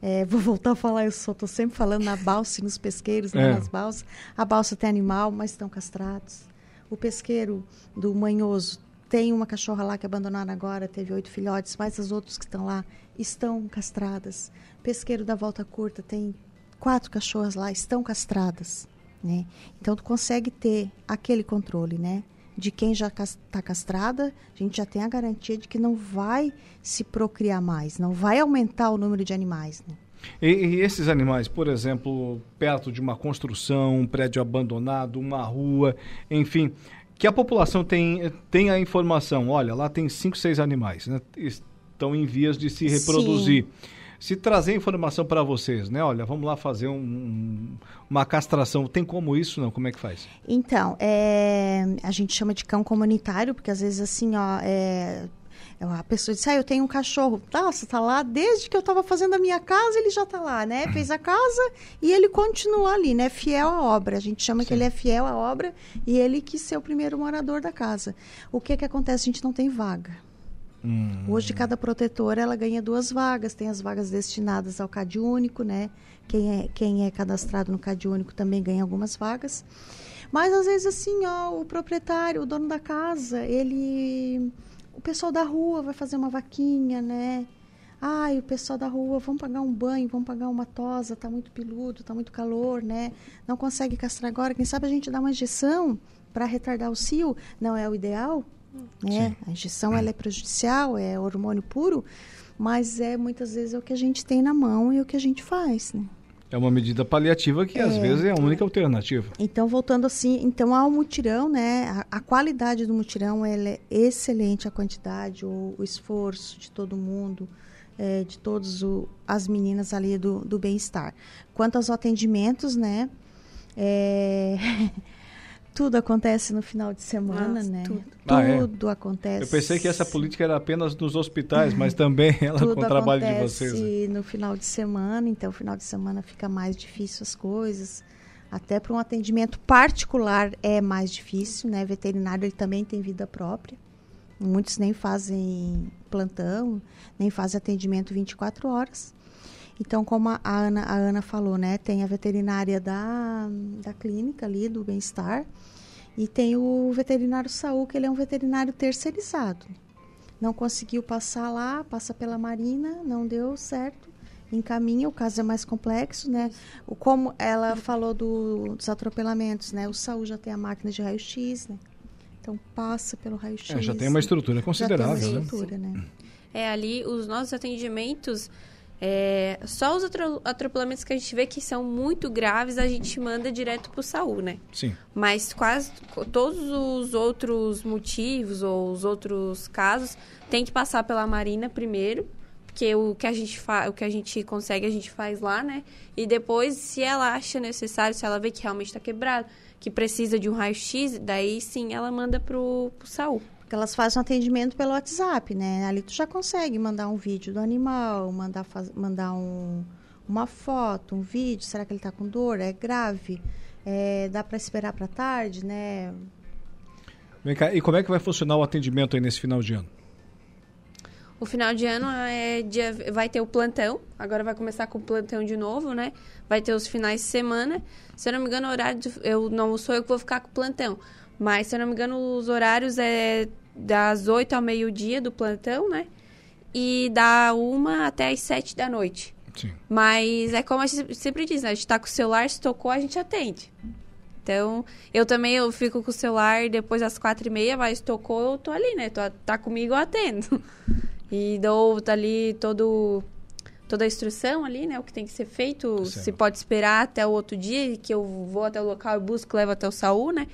É, vou voltar a falar, eu só estou sempre falando na balsa e nos pesqueiros, né, É. nas balsas. A balsa tem animal, mas estão castrados. O pesqueiro do Manhoso tem uma cachorra lá que abandonaram agora, teve oito filhotes, mas as outras que estão lá estão castradas. Pesqueiro da Volta Curta tem quatro cachorras lá, estão castradas. Né? Então, tu consegue ter aquele controle, né? De quem já está castrada, a gente já tem a garantia de que não vai se procriar mais, não vai aumentar o número de animais. Né? E, e esses animais, por exemplo, perto de uma construção, um prédio abandonado, uma rua, enfim, que a população tem, tem a informação, olha, lá tem cinco, seis animais, né, estão em vias de se reproduzir. Se trazer informação para vocês, né? Olha, vamos lá fazer um, uma castração. Tem como isso? Não? Como é que faz? Então, é, a gente chama de cão comunitário, porque às vezes assim, ó, é, a pessoa diz, ah, eu tenho um cachorro. Nossa, tá lá desde que eu estava fazendo a minha casa, ele já tá lá, né? Fez a casa e ele continua ali, né? Fiel à obra. A gente chama que ele é fiel à obra e ele quis ser o primeiro morador da casa. O que que acontece? A gente não tem vaga. Hoje, cada protetora ela ganha duas vagas. Tem as vagas destinadas ao CAD único, né? Quem é, quem é cadastrado no CAD único também ganha algumas vagas. Mas, às vezes, assim, ó, o proprietário, o dono da casa, ele... O pessoal da rua vai fazer uma vaquinha, né? Ai, o pessoal da rua, vamos pagar um banho, vamos pagar uma tosa, tá muito peludo, tá muito calor, né? Não consegue castrar agora. Quem sabe a gente dá uma injeção para retardar o cio? Não é o ideal, né? A injeção ela é prejudicial, é hormônio puro, mas é muitas vezes é o que a gente tem na mão e o que a gente faz, né? É uma medida paliativa que às É. vezes é a única alternativa. Então, voltando assim, então ao mutirão, né? A, a qualidade do mutirão ela é excelente, a quantidade, o, o esforço de todo mundo, é, de todas as meninas ali do, do bem-estar. Quanto aos atendimentos, né? é, tudo acontece no final de semana, Nossa, né? tudo. Ah, é? Tudo acontece. Eu pensei que essa política era apenas nos hospitais, mas também ela Tudo com o trabalho de acontece vocês. né? no final de semana, então no final de semana fica mais difícil as coisas. Até para um atendimento particular é mais difícil, né? Veterinário ele também tem vida própria. Muitos nem fazem plantão, nem fazem atendimento 24 horas. Então, como a Ana, a Ana falou, né, tem a veterinária da, da clínica ali, do bem-estar, e tem o veterinário Saúl, que ele é um veterinário terceirizado. Não conseguiu passar lá, passa pela Marina, não deu certo, encaminha, o caso é mais complexo, né? O, como ela falou do, dos atropelamentos, né? O Saúl já tem a máquina de raio-x, né? Então passa pelo raio-x. É, já tem uma estrutura considerável, já tem uma né? estrutura, né? É, ali os nossos atendimentos, é, só os atro- atropelamentos que a gente vê que são muito graves, a gente manda direto pro SAU, né? Sim. Mas quase todos os outros motivos ou os outros casos tem que passar pela Marina primeiro, porque o que a gente fa o que a gente consegue a gente faz lá, né? E depois, se ela acha necessário, se ela vê que realmente está quebrado, que precisa de um raio-x, daí sim ela manda pro, pro SAU. Porque elas fazem um atendimento pelo WhatsApp, né? Ali tu já consegue mandar um vídeo do animal, mandar, faz, mandar um, uma foto, um vídeo. Será que ele está com dor? É grave? É, dá para esperar para tarde, né? Vem cá, e como é que vai funcionar o atendimento aí nesse final de ano? O final de ano é dia, vai ter o plantão. Agora vai começar com o plantão de novo, né? Vai ter os finais de semana. Se eu não me engano, o horário. de- eu não sou eu que vou ficar com o plantão. Mas, se eu não me engano, os horários é das 8 ao meio-dia do plantão, né? E da 1 até as 7 da noite. Sim. Mas é como a gente sempre diz, né? A gente tá com o celular, se tocou, a gente atende. Então, eu também eu fico com o celular depois das quatro e meia, mas tocou, eu tô ali, né? Tô, tá comigo, eu atendo. E dou tá ali todo, toda a instrução ali, né? O que tem que ser feito. Se pode esperar até o outro dia, que eu vou até o local e busco, levo até o Saúl, né?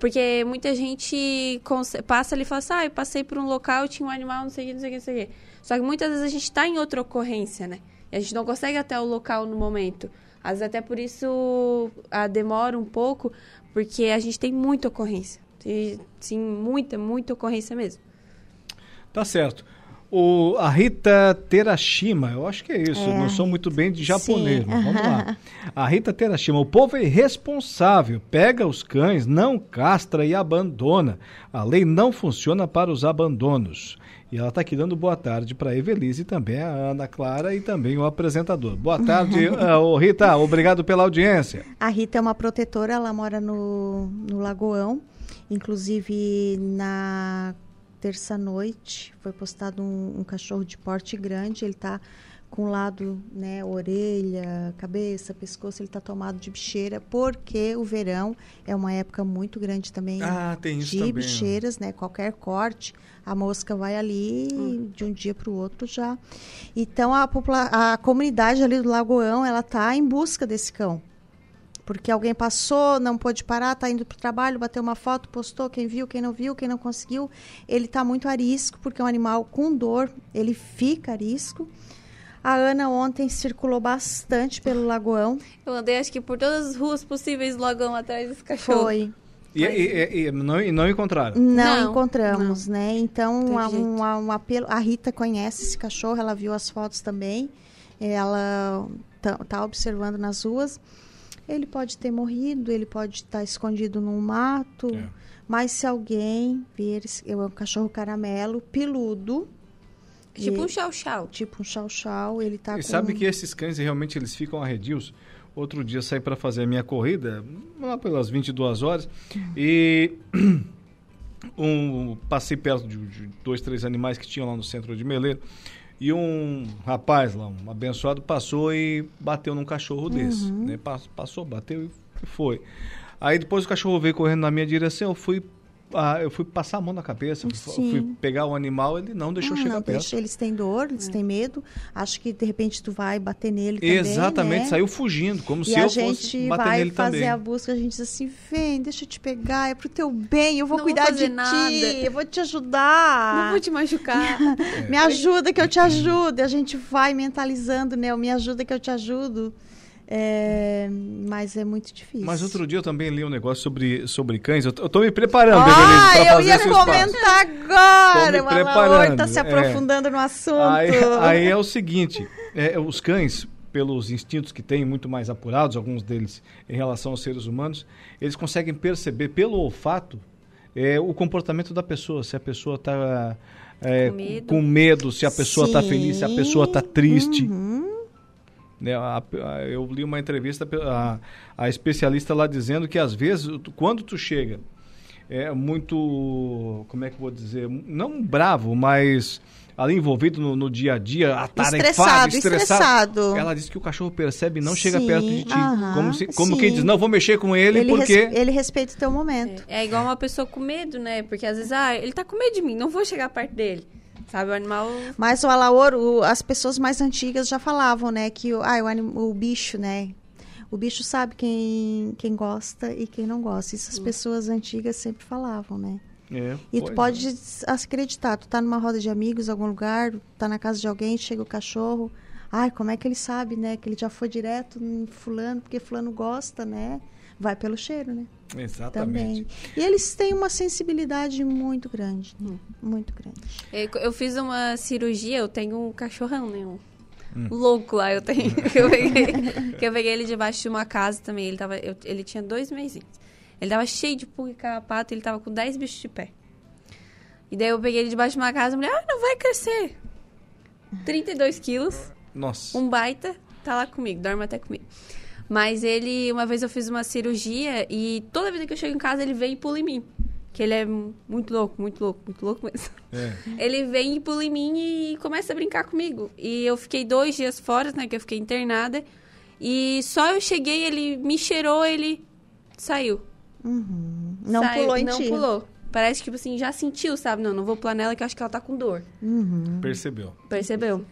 Porque muita gente passa ali e fala assim, ah, eu passei por um local, tinha um animal, não sei o que, não sei o que, não sei o que. Só que muitas vezes a gente tá em outra ocorrência, né? E a gente não consegue até o local no momento. Às vezes até por isso a demora um pouco, porque a gente tem muita ocorrência. Tem, sim, muita, muita ocorrência mesmo. Tá certo. O, a Rita Terashima, eu acho que é isso, É. não sou muito bem de japonês, Sim. mas vamos lá. A Rita Terashima, o povo é irresponsável, pega os cães, não castra e abandona. A lei não funciona para os abandonos. E ela está aqui dando boa tarde para a Evelise e também a Ana Clara e também o apresentador. Boa tarde, ô Rita, obrigado pela audiência. A Rita é uma protetora, ela mora no, no Lagoão. Inclusive, na terça-noite foi postado um, um cachorro de porte grande. Ele está com o lado, né, orelha, cabeça, pescoço, ele está tomado de bicheira, porque o verão é uma época muito grande também Ah, de também, bicheiras, né? Qualquer corte, a mosca vai ali Hum. de um dia para o outro já. Então a, a comunidade ali do Lagoão, ela tá em busca desse cão. Porque alguém passou, não pôde parar, tá indo para o trabalho, bateu uma foto, postou, quem viu, quem não viu, quem não conseguiu. Ele tá muito arisco, porque é um animal com dor, ele fica arisco. A Ana ontem circulou bastante pelo Lagoão. Eu andei, acho que por todas as ruas possíveis do Lagão atrás desse cachorro. Foi. E, e- e- não, e não encontraram? Não, Não, encontramos, né? Então, uma- jeito. uma- um apelo. A Rita conhece esse cachorro, ela viu as fotos também. Ela tá, tá observando nas ruas. Ele pode ter morrido, ele pode estar escondido num mato. É. Mas se alguém ver, esse- é um cachorro caramelo, peludo. Tipo e- um chau-chau. Tipo um chau-chau, ele tá E com... sabe que esses cães realmente eles ficam arredios. Outro dia saí para fazer a minha corrida, lá pelas 22 horas, e um, passei perto de, de dois, três animais que tinham lá no centro de Meleiro. E um rapaz lá, um abençoado, passou e bateu num cachorro desse. Uhum. Né? Pas- Passou, bateu e foi. Aí depois o cachorro veio correndo na minha direção, eu fui, ah, eu fui passar a mão na cabeça, Sim. fui pegar o animal, ele não deixou Ah, chegar não perto. deixa, eles têm dor, eles têm medo. Acho que de repente tu vai bater nele também. Exatamente, né? saiu fugindo, como e se a eu gente fosse bater vai nele fazer também. a busca, a gente diz assim, vem, deixa eu te pegar, é pro teu bem, eu vou Não vou cuidar fazer de nada. ti, eu vou te ajudar. Não vou te machucar. Me ajuda que eu te ajudo. E a gente vai mentalizando, né? Me ajuda que eu te ajudo. É, mas é muito difícil. Mas outro dia eu também li um negócio sobre, sobre cães. Eu, tô me preparando, Ah, Evelise, eu fazer ia comentar agora. me O preparando, tá se é. aprofundando no assunto. Aí, aí é o seguinte, é, os cães, pelos instintos que têm muito mais apurados, alguns deles em relação aos seres humanos, eles conseguem perceber pelo olfato é, o comportamento da pessoa, se a pessoa está é, Com medo. com medo se a pessoa está feliz, se a pessoa está triste. Uhum. Né, a- a- eu li uma entrevista a, a especialista lá dizendo que às vezes quando tu chega é muito como é que eu vou dizer não bravo mas ali envolvido no, no dia a dia atarefado Estressado, estressado estressado. ela diz que o cachorro percebe e não chega Sim, perto de ti aham, como, se, como sim. quem diz não vou mexer com ele, Ele, porque res- ele respeita o teu momento. É igual uma pessoa com medo, né? Porque às vezes, ah, ele tá com medo de mim, não vou chegar perto dele. Sabe, o animal. Mas o alaor, as pessoas mais antigas já falavam, né, que o, ah, o, anim- o bicho, né, o bicho sabe quem, quem gosta e quem não gosta. Isso as pessoas antigas sempre falavam, né. É, E tu pode acreditar, tu tá numa roda de amigos, em algum lugar, tá na casa de alguém, chega o cachorro, ai, como é que ele sabe, né, que ele já foi direto em fulano, porque fulano gosta, né, vai pelo cheiro, né. exatamente Também. E eles têm uma sensibilidade muito grande, né? muito grande. Eu, eu fiz uma cirurgia, eu tenho um cachorrão, né? Um Hum. louco lá, eu tenho. que, eu peguei, que eu peguei ele debaixo de uma casa também. Ele, tava, eu- ele tinha dois meses. Ele tava cheio de pulga e carrapato, ele tava com 10 bichos de pé. E daí eu peguei ele debaixo de uma casa e falei, ah, não vai crescer. 32 quilos, nossa um baita, tá lá comigo, dorme até comigo. Mas ele, uma vez eu fiz uma cirurgia e toda vez que eu chego em casa ele vem e pula em mim. Que ele é muito louco, muito louco, muito louco mesmo. É. Ele vem e pula em mim e começa a brincar comigo. E eu fiquei dois dias fora, né? Que eu fiquei internada. E só eu cheguei, ele me cheirou, ele saiu. Uhum. Não Saiu, pulou em não ti. pulou. Parece que, tipo assim, já sentiu, sabe? Não, não vou pular nela que eu acho que ela tá com dor. Uhum. percebeu Percebeu?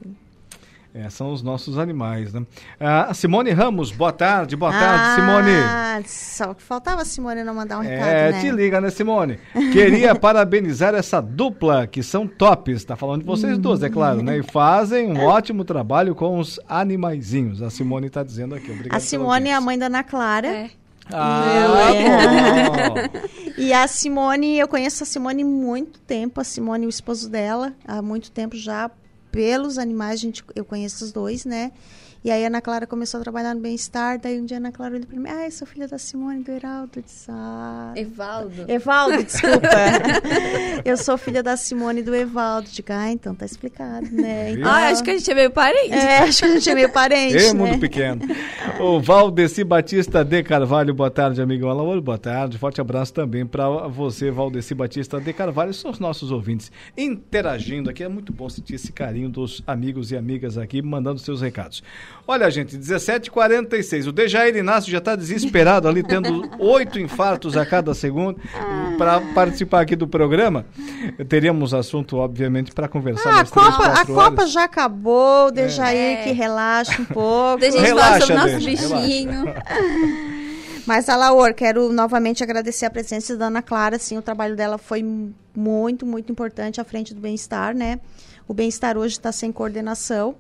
É, são os nossos animais, né? Ah, Simone Ramos, boa tarde, boa tarde, Simone. Ah, só que faltava a Simone não mandar um recado, É, né? te liga, né, Simone? Queria parabenizar essa dupla, que são tops. Tá falando de vocês duas, é claro, né? E fazem um ótimo trabalho com os animaizinhos. A Simone tá dizendo aqui. Obrigado A Simone é a mãe da Ana Clara. É. Ah, É. E a Simone, eu conheço a Simone há muito tempo, a Simone e o esposo dela, há muito tempo já, pelos animais, gente, eu conheço os dois, né? E aí a Ana Clara começou a trabalhar no bem-estar, daí um dia a Ana Clara olhou pra mim, ah, eu sou filha da Simone do Heraldo. Eu disse, ah... Evaldo. Evaldo, desculpa. eu sou filha da Simone e do Evaldo. Digo, ah, então tá explicado, né? Então, Ah, acho que a gente é meio parente. É, acho que a gente é meio parente, né? mundo pequeno. O Valdeci Batista de Carvalho, boa tarde, amigão Alaor, boa tarde. Forte abraço também para você, Valdeci Batista de Carvalho, são os nossos ouvintes interagindo aqui. É muito bom sentir esse carinho dos amigos e amigas aqui, mandando seus recados. Olha, gente, 17h46. O Dejair Inácio já está desesperado ali, tendo oito infartos a cada segundo para participar aqui do programa. Teríamos assunto, obviamente, para conversar Ah, a mais três, Copa, a Copa já acabou, deixa aí É. que relaxa um pouco. Deixa a gente Relaxa, falar sobre o nosso bichinho. Mas, Alaor, quero novamente agradecer a presença da Ana Clara. Assim, o trabalho dela foi muito, muito importante à frente do bem-estar, né? O bem-estar hoje está sem coordenação,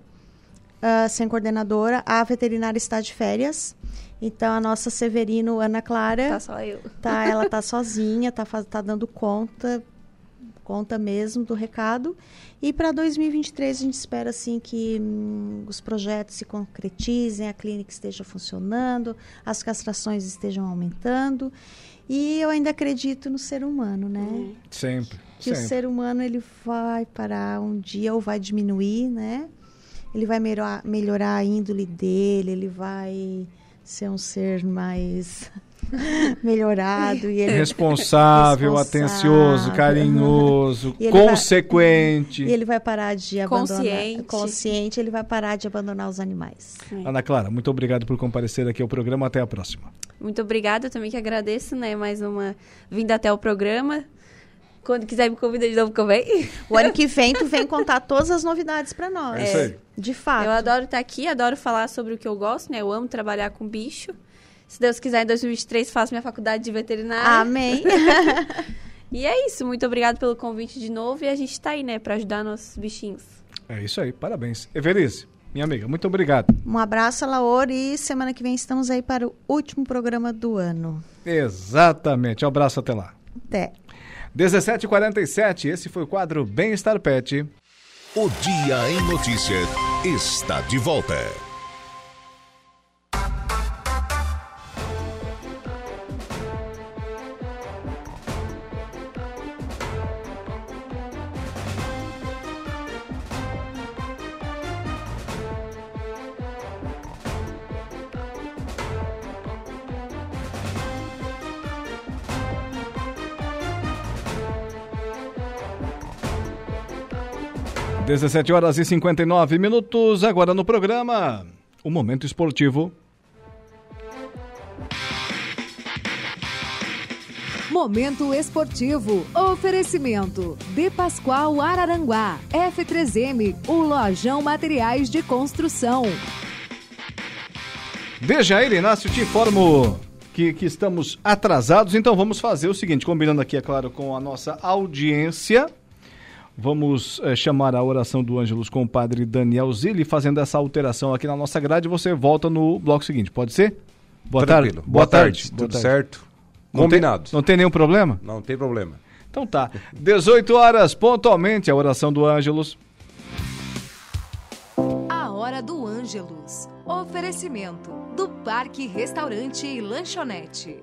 ah, sem coordenadora. A veterinária está de férias. Então, a nossa Severino, Ana Clara, Tá só eu. tá, ela tá sozinha, tá, faz- tá dando conta, conta mesmo do recado. E para 2023 a gente espera assim que hum, os projetos se concretizem, a clínica esteja funcionando, as castrações estejam aumentando. E eu ainda acredito no ser humano, né? Sempre. Que sempre. o ser humano ele vai parar um dia ou vai diminuir, né? Ele vai melhorar, melhorar a índole dele, ele vai ser um ser mais melhorado e ele Responsável, atencioso, carinhoso, E ele vai- consequente. E ele vai parar de abandonar. Consciente. Consciente, ele vai parar de abandonar os animais. Ana Clara, muito obrigado por comparecer aqui ao programa. Até a próxima. Muito obrigada, eu também que agradeço, né? Mais uma vinda até o programa. Quando quiser me convidar de novo, que eu venho. O ano que vem, tu vem contar todas as novidades para nós. É isso aí. De fato. Eu adoro estar aqui, adoro falar sobre o que eu gosto, né? Eu amo trabalhar com bicho. Se Deus quiser, em 2023 faço minha faculdade de veterinária. Amém. E é isso, muito obrigado pelo convite de novo. E a gente tá aí, né, pra ajudar nossos bichinhos. É isso aí, parabéns. Everice, minha amiga, muito obrigado. Um abraço, Laor, e semana que vem estamos aí para o último programa do ano. Exatamente. Um abraço até lá. Até. 17h47, esse foi o quadro Bem-Estar Pet. O Dia em Notícias está de volta. 17 horas e 59 minutos, agora no programa, o Momento Esportivo. Momento Esportivo. Oferecimento. De Pascoal Araranguá. F3M. O Lojão Materiais de Construção. Dejair Inácio, te informo que, que estamos atrasados, então vamos fazer o seguinte, combinando aqui, é claro, com a nossa audiência. Vamos é, chamar a oração do Ângelus com o padre Daniel Zilli, fazendo essa alteração aqui na nossa grade. Você volta no bloco seguinte, pode ser? Boa Tranquilo. tarde. Boa, Boa tarde. tarde. Tudo tarde. certo? Não Combinado. Tem, não tem nenhum problema? Não tem problema. Então tá. 18 horas, pontualmente, a oração do Ângelus. A hora do Ângelus. Oferecimento do Parque Restaurante e Lanchonete.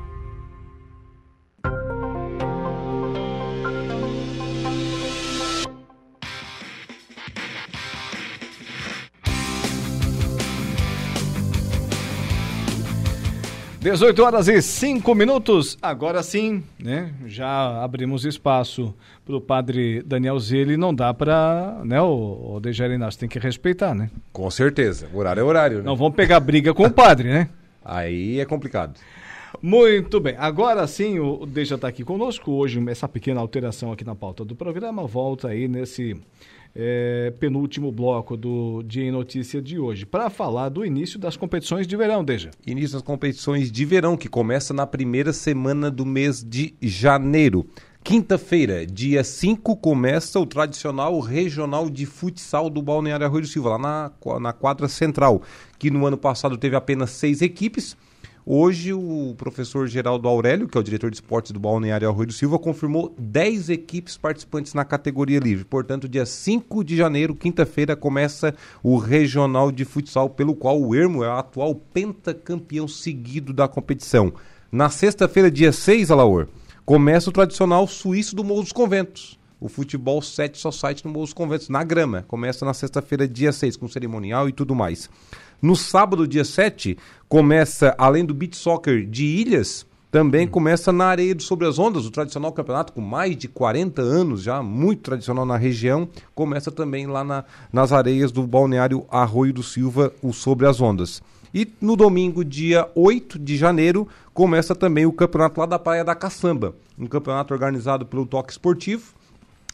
18 horas e 5 minutos. Agora sim, né? Já abrimos espaço para o padre Daniel Zilli. Não dá para, né? O, o Dejair Inácio tem que respeitar, né? Com certeza. O horário é horário. Né? Não vamos pegar briga com o padre, né? Aí é complicado. Muito bem, agora sim o Deja está aqui conosco. Hoje, essa pequena alteração aqui na pauta do programa volta aí nesse é, penúltimo bloco do Dia em Notícia de hoje, para falar do início das competições de verão, Deja. Início das competições de verão, que começa na primeira semana do mês de janeiro. Quinta-feira, dia 5, começa o tradicional regional de futsal do Balneário Arroio do Silva, lá na, na quadra central, que no ano passado teve apenas seis equipes Hoje, o professor Geraldo Aurélio, que é o diretor de esportes do Balneário Arroio do Silva, confirmou 10 equipes participantes na categoria livre. Portanto, dia 5 de janeiro, quinta-feira, começa o regional de futsal, pelo qual o Ermo é o atual pentacampeão seguido da competição. Na sexta-feira, dia 6, Alaor, começa o tradicional suíço do Morro dos Conventos o futebol 7 Society no Morro dos Conventos, na grama. Começa na sexta-feira, dia 6, com cerimonial e tudo mais. No sábado, dia 7, começa, além do beach soccer de Ilhas, também começa na Areia do Sobre as Ondas, o tradicional campeonato com mais de 40 anos já, muito tradicional na região. Começa também lá na, nas areias do balneário Arroio do Silva, o Sobre as Ondas. E no domingo, dia 8 de janeiro, começa também o campeonato lá da Praia da Caçamba. Um campeonato organizado pelo Toque Esportivo.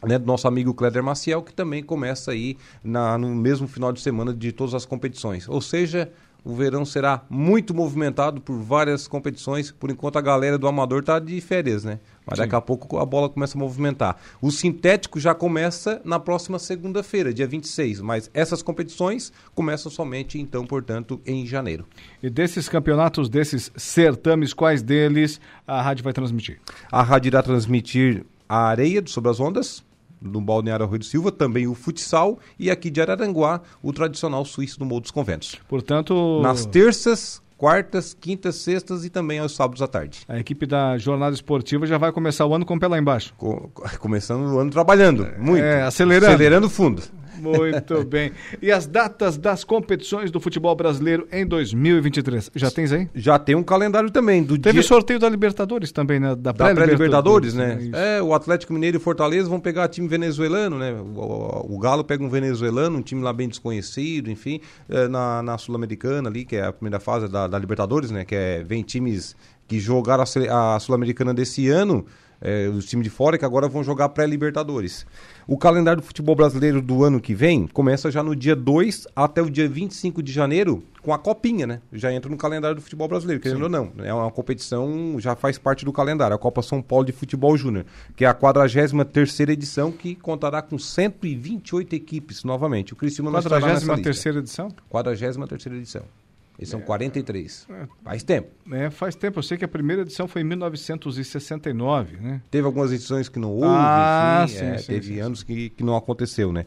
Né, do nosso amigo Cléder Maciel, que também começa aí na, no mesmo final de semana de todas as competições. Ou seja, o verão será muito movimentado por várias competições. Por enquanto a galera do amador está de férias, né? Mas daqui a pouco a bola começa a movimentar. O sintético já começa na próxima segunda-feira, dia 26, mas essas competições começam somente então, portanto, em janeiro. E desses campeonatos, desses certames, quais deles a rádio vai transmitir? A rádio irá transmitir a areia sobre as ondas, no Balneário Arroio do Silva, também o futsal e aqui de Araranguá, o tradicional suíço do Morro dos Conventos. Portanto, nas terças, quartas, quintas, sextas e também aos sábados à tarde. A equipe da Jornada Esportiva já vai começar o ano com o pé lá embaixo. Co começando o ano trabalhando, muito. É, acelerando. Acelerando fundo. Muito bem. E as datas das competições do futebol brasileiro em 2023? Já tens aí? Já tem um calendário também. Do Teve dia... sorteio da Libertadores também, né? Da pré-Libertadores, pré né? É, o Atlético Mineiro e Fortaleza vão pegar time venezuelano, né? O, o, o, Galo pega um venezuelano, um time lá bem desconhecido, enfim, é, na, na Sul-Americana ali, que é a primeira fase da, da Libertadores, né? Que é, vem times que jogaram a, a Sul-Americana desse ano, é, os times de fora, que agora vão jogar pré-Libertadores. O calendário do futebol brasileiro do ano que vem começa já no dia 2 até o dia 25 de janeiro com a copinha, né? Já entra no calendário do futebol brasileiro, querendo Sim. ou não. É uma competição, já faz parte do calendário. A Copa São Paulo de Futebol Júnior, que é a 43 edição, que contará com 128 equipes novamente. O Criciúma não 43 edição? 43 edição. Eles são é, 43. É, faz tempo. É, faz tempo. Eu sei que a primeira edição foi em 1969, né? Teve algumas edições que não houve, ah, enfim, sim, é, sim, teve sim, anos que, que não aconteceu, né?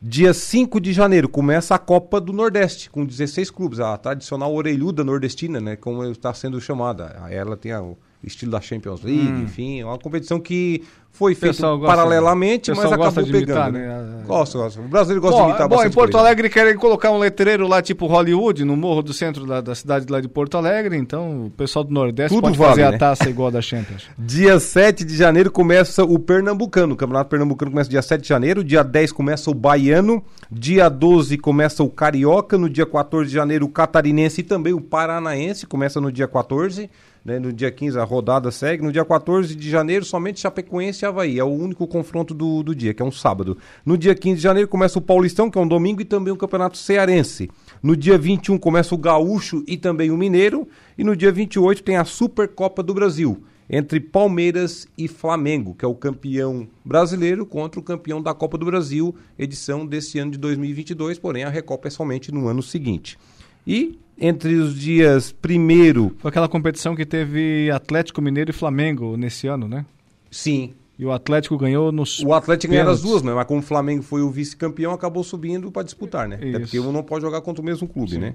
Dia 5 de janeiro começa a Copa do Nordeste, com 16 clubes, a tradicional orelhuda nordestina, né? Como está sendo chamada. Ela tem a, estilo da Champions League, hum. enfim, é uma competição que foi feito paralelamente, mas acabou pegando. Imitar, né? né? Gosta, gosta. O brasileiro gosta bom, de imitar bom, em Porto Alegre querem colocar um letreiro lá tipo Hollywood, no morro do centro da, da cidade lá de Porto Alegre, então o pessoal do Nordeste Tudo pode vale, fazer né? a taça igual a da Champions. dia 7 de janeiro começa o Pernambucano, o Campeonato Pernambucano começa dia 7 de janeiro, dia 10 começa o Baiano, dia 12 começa o Carioca, no dia 14 de janeiro o Catarinense e também o Paranaense, começa no dia 14 né? No dia 15 a rodada segue. No dia 14 de janeiro, somente Chapecoense e Havaí. É o único confronto do, do dia, que é um sábado. No dia 15 de janeiro começa o Paulistão, que é um domingo, e também o Campeonato Cearense. No dia 21 começa o Gaúcho e também o Mineiro. E no dia 28 tem a Supercopa do Brasil entre Palmeiras e Flamengo, que é o campeão brasileiro contra o campeão da Copa do Brasil, edição desse ano de 2022, porém a Recopa é somente no ano seguinte. E entre os dias primeiro. Foi aquela competição que teve Atlético Mineiro e Flamengo nesse ano, né? Sim. E o Atlético ganhou nos. O Atlético ganhou as duas, né? Mas como o Flamengo foi o vice-campeão, acabou subindo para disputar, né? Isso. Até porque um não pode jogar contra o mesmo clube, Sim. né?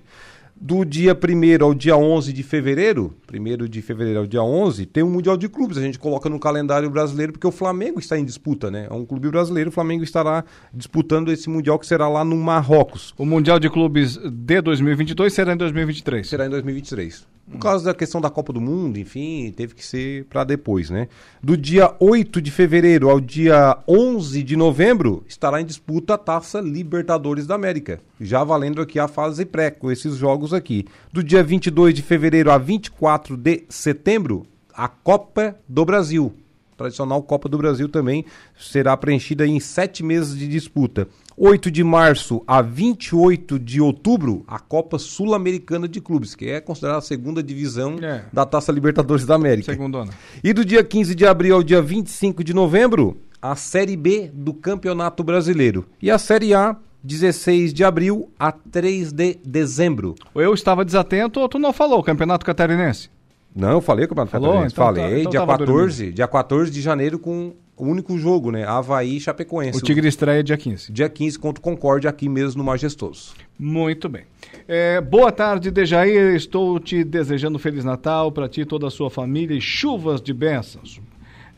Do dia 1 ao dia 11 de fevereiro, 1 de fevereiro ao dia 11, tem um Mundial de Clubes. A gente coloca no calendário brasileiro porque o Flamengo está em disputa, né? É um clube brasileiro, o Flamengo estará disputando esse Mundial que será lá no Marrocos. O Mundial de Clubes de 2022 será em 2023? Será em 2023. Por causa da questão da Copa do Mundo, enfim, teve que ser para depois, né? Do dia 8 de fevereiro ao dia 11 de novembro, estará em disputa a Taça Libertadores da América. Já valendo aqui a fase pré, com esses jogos aqui. Do dia 22 de fevereiro a 24 de setembro, a Copa do Brasil. tradicional Copa do Brasil também será preenchida em sete meses de disputa. 8 de março a 28 de outubro, a Copa Sul-Americana de Clubes, que é considerada a segunda divisão é. da Taça Libertadores da América. Segundona. E do dia 15 de abril ao dia 25 de novembro, a Série B do Campeonato Brasileiro. E a Série A 16 de abril a 3 de dezembro. Eu estava desatento ou tu não falou, Campeonato Catarinense? Não, eu falei Campeonato Falou? Catarinense. Então, falei, tá, então dia 14, dia 14 de janeiro com o único jogo, né? Havaí e Chapecoense. O Tigre estreia dia 15. Dia 15 contra o Concorde aqui mesmo no Majestoso. Muito bem. É, boa tarde, Dejair. Estou te desejando Feliz Natal para ti e toda a sua família e chuvas de bênçãos.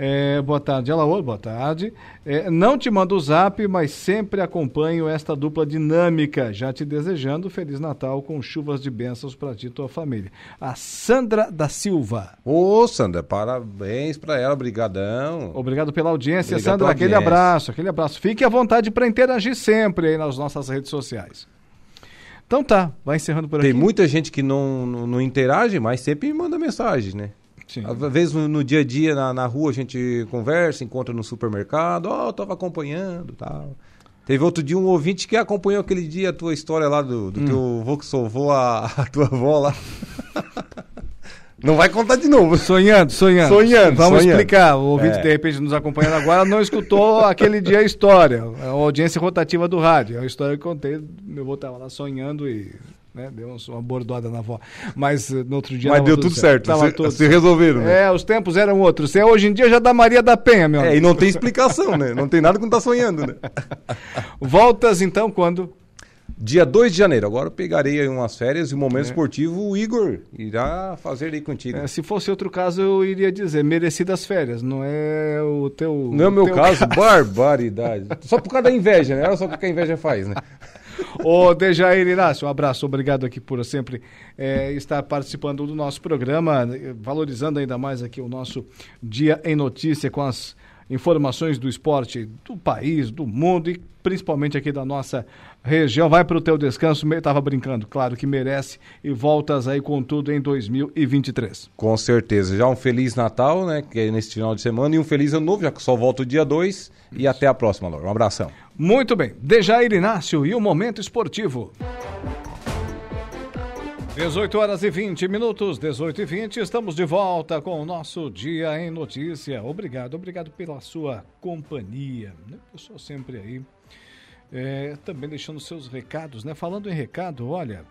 É, boa tarde, Alaor, boa tarde. É, não te mando o zap, mas sempre acompanho esta dupla dinâmica. Já te desejando Feliz Natal com chuvas de bênçãos para ti e tua família. A Sandra da Silva. Ô, Sandra, parabéns para ela, brigadão. Obrigado pela audiência, Obrigado Sandra. Aquele abraço, aquele abraço. Fique à vontade para interagir sempre aí nas nossas redes sociais. Então tá, vai encerrando por Tem aqui. muita gente que não, não, não interage, mas sempre manda mensagem, né? Sim. Às vezes no, no dia a dia, na, na rua, a gente conversa, encontra no supermercado, ó, eu tava acompanhando tal. Teve outro dia um ouvinte que acompanhou aquele dia a tua história lá do, do Hum. teu avô que salvou a, a tua avó lá. Não vai contar de novo. Sonhando, sonhando. Sonhando, Vamos sonhando. explicar. O ouvinte, É. de repente, nos acompanhando agora, não escutou aquele dia a história. A audiência rotativa do rádio. É a história que eu contei. Meu avô estava lá sonhando e né, deu uma bordoada na avó. Mas eh, no outro dia. Mas deu tudo certo, Tava se- tudo se resolveram, né? É, os tempos eram outros. Você, hoje em dia já dá Maria da Penha, meu É, amigo. e não tem explicação, né? Não tem nada que não tá sonhando, né? Voltas então quando? Dia 2 de janeiro. Agora eu pegarei aí umas férias e o momento É. esportivo o Igor irá fazer aí contigo. É, se fosse outro caso, eu iria dizer merecidas férias. Não é o teu. Não é o meu teu caso, barbaridade. Só por causa da inveja, né? Olha só o que a inveja faz, né? Ô, Dejair Inácio, um abraço, obrigado aqui por sempre eh, estar participando do nosso programa, valorizando ainda mais aqui o nosso Dia em Notícia com as informações do esporte do país, do mundo e principalmente aqui da nossa região. Vai para o teu descanso, me- tava brincando, claro que merece e voltas aí com tudo em 2023. Com certeza. Já um Feliz Natal, né? Que é nesse final de semana, e um Feliz Ano Novo, já que só volta o dia 2. E até a próxima, Laura. Um abração. Muito bem, Dejair Inácio e o Momento Esportivo. 18 horas e 20 minutos, 18 e 20, estamos de volta com o nosso Dia em Notícia. Obrigado, obrigado pela sua companhia. né? Pessoal sempre aí, é, também deixando seus recados, né? Falando em recado, olha,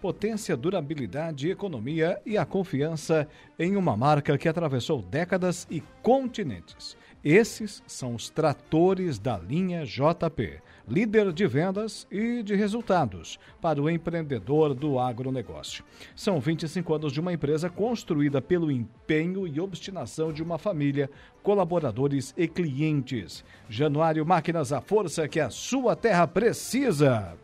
potência, durabilidade, economia e a confiança em uma marca que atravessou décadas e continentes. Esses são os tratores da linha JP, líder de vendas e de resultados para o empreendedor do agronegócio. São 25 anos de uma empresa construída pelo empenho e obstinação de uma família, colaboradores e clientes. Januário Máquinas, a força que a sua terra precisa.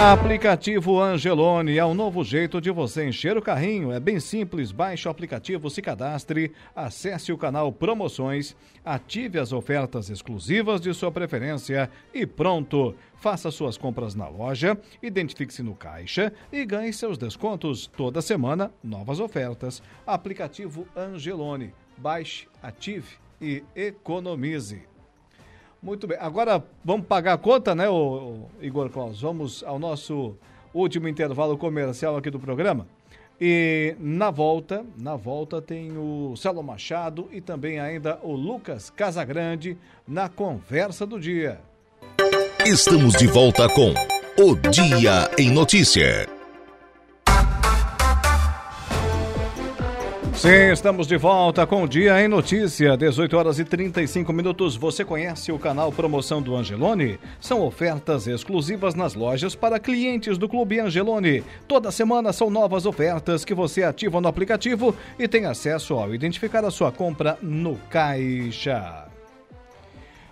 Aplicativo Angelone é um novo jeito de você encher o carrinho. É bem simples. Baixe o aplicativo, se cadastre, acesse o canal Promoções, ative as ofertas exclusivas de sua preferência e pronto. Faça suas compras na loja, identifique-se no caixa e ganhe seus descontos. Toda semana, novas ofertas. Aplicativo Angelone. Baixe, ative e economize. Muito bem. Agora vamos pagar a conta, né, ô, Igor Claus? Vamos ao nosso último intervalo comercial aqui do programa. E na volta, na volta tem o Celo Machado e também ainda o Lucas Casagrande na conversa do dia. Estamos de volta com O Dia em Notícia. Sim, estamos de volta com o Dia em Notícia, 18 horas e 35 minutos. Você conhece o canal Promoção do Angelone? São ofertas exclusivas nas lojas para clientes do Clube Angelone. Toda semana são novas ofertas que você ativa no aplicativo e tem acesso ao identificar a sua compra no caixa.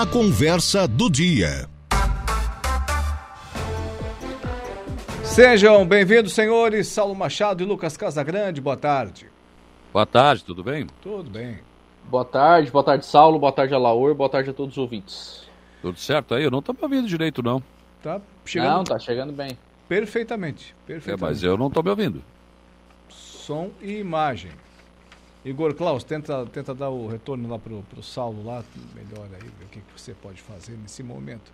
A conversa do dia. Sejam bem-vindos, senhores. Saulo Machado e Lucas Casagrande, boa tarde. Boa tarde, tudo bem? Tudo bem. Boa tarde, boa tarde, Saulo, boa tarde, Alaor, boa tarde a todos os ouvintes. Tudo certo aí? Eu não tô me ouvindo direito, não. Tá chegando. Não, tá chegando bem. Perfeitamente, É, perfeitamente. mas eu não tô me ouvindo. Som e imagem. Igor Klaus, tenta, tenta dar o retorno lá pro, pro Saulo lá, melhor aí, ver o que, que você pode fazer nesse momento.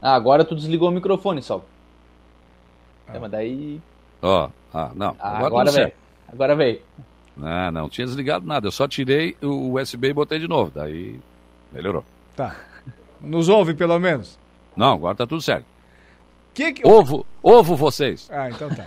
Ah, agora tu desligou o microfone, Saulo. É, mas daí. Ó, ah, não. Ah, agora veio. Agora veio. Ah, não tinha desligado nada. Eu só tirei o USB e botei de novo. Daí melhorou. Tá. Nos ouve pelo menos? Não, agora tá tudo certo. Que que... Ovo, ovo vocês. Ah, então tá.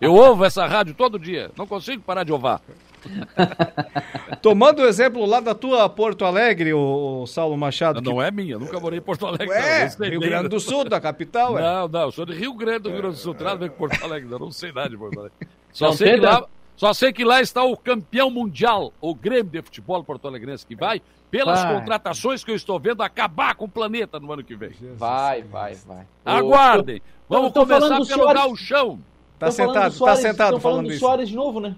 Eu ouvo essa rádio todo dia. Não consigo parar de ovar. Tomando o exemplo lá da tua Porto Alegre, o Saulo Machado. Não é minha, nunca morei em Porto Alegre. Não, não sei Rio. Grande do Sul, da capital, ué. Não, não, eu sou de Rio Grande do Rio Grande do Sul, nada a ver com Porto Alegre, não, não sei nada de Porto Alegre. Só Não sei, que lá, só sei que lá está o campeão mundial, o Grêmio de futebol porto-alegrense, que vai, pelas Vai. contratações que eu estou vendo, acabar com o planeta no ano que vem. Vai, vai, vai. Aguardem. Vamos começar pelo Soares. gauchão. Tá sentado, tá sentado falando falando do isso. Soares de novo, né?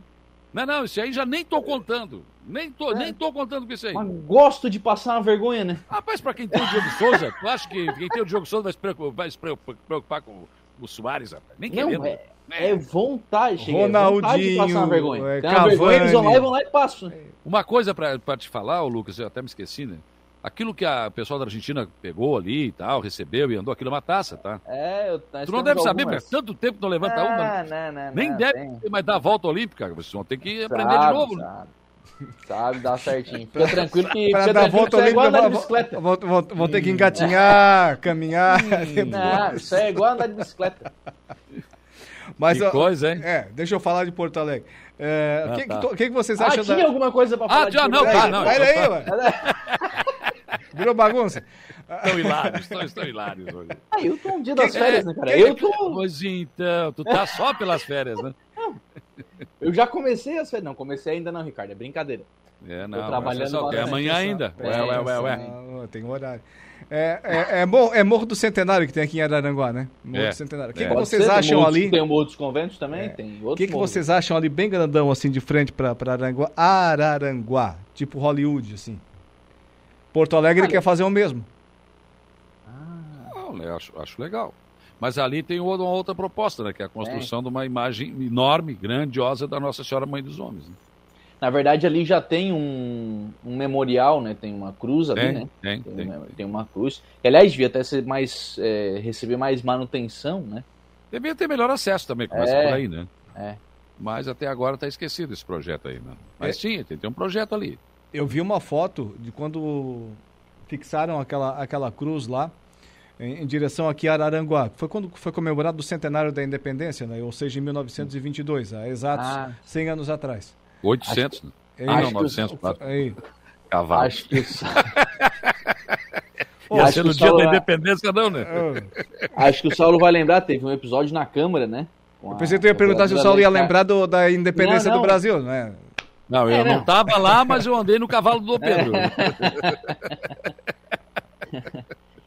Não, não, isso aí já nem tô contando. Nem tô, nem tô contando com isso aí. É. Mas gosto de passar uma vergonha, né? Rapaz, pra quem tem o Diogo Souza, tu acha que quem tem o Diogo Souza vai se preocupar, vai se preocupar- com o Soares, rapaz? Nem Não, querendo. é, é vontade, cheguei, é vontade de Ronaldinho, passar uma vergonha. é, Tem uma vergonha, eles vão lá e Cavani. vão lá e passam. Uma coisa pra, pra te falar, ô Lucas, eu até me esqueci, né? Aquilo que a pessoa da Argentina pegou ali e tal, recebeu e andou, aquilo é uma taça, tá? É, eu, Tu não deve saber, porque tanto tempo que não levanta uma. Ah, não, não, Nem não, deve tem. ter mais dar a volta olímpica. Vocês vão ter que aprender de Sabe, novo. né? Sabe, sabe, dá certinho. Fica tranquilo que, Pra dar volta isso é igual olímpica, andar de bicicleta. vão, vão- vão ter que engatinhar, caminhar. Não, isso é igual andar de bicicleta. Mas, Que coisa, hein? É, deixa eu falar de Porto Alegre. É, O Ah, que, tá. que, que vocês Ah, acham tinha da... alguma coisa pra falar Ah, de já não, Porto tá, não. Vai daí, tá. ué. Virou bagunça. Estão hilários, estão, estão hilários hoje. Ah, eu tô um dia das férias, né, cara? Eu tô... Pois então, tu tá só pelas férias, né? Eu já comecei as férias. Não, comecei ainda não, Ricardo. É brincadeira. É, Tô não, trabalhando mas é só, tem bastante, amanhã ainda. É, Ué, ué, ué, ué. Tem horário. É, é, é, Morro, é Morro do Centenário que tem aqui em Araranguá, né? Morro É. do Centenário. O que, É. que vocês ser, tem acham outros- ali? Tem outros conventos também? Tem O que, que morros. vocês acham ali bem grandão, assim, de frente pra, pra Araranguá? Araranguá, tipo Hollywood, assim. Porto Alegre Olha- quer fazer o mesmo. Não, eu acho, acho legal. Mas ali tem uma outra proposta, né? Que é a construção de uma imagem enorme, grandiosa da Nossa Senhora Mãe dos Homens. né? Na verdade, ali já tem um, um memorial, né? Tem uma cruz ali, Tem, né? tem, tem, tem. uma- tem uma cruz. Que, aliás, devia até ser mais, é, receber mais manutenção, né? Devia ter melhor acesso também, começa É. por aí, né? É. Mas até agora está esquecido esse projeto aí, né? Mas É. tinha, tem, tem um projeto ali. Eu vi uma foto de quando fixaram aquela, aquela cruz lá em, em direção aqui a Araranguá. Foi quando foi comemorado o centenário da independência, né? Ou seja, em 1922, há exatos Ah. 100 anos atrás. 800, né? Ah, acho não, que 900, o- claro. aí. Cavalo. Acho que, Ia acho ser no o dia Saulo da vai- independência, não, né? acho que o Saulo vai lembrar, teve um episódio na Câmara, né? Com Eu pensei que tu ia perguntar se o Saulo ia lembrar do- da independência Não, do não. Brasil, né? Não, eu É, não estava lá, mas eu andei no cavalo do Pedro.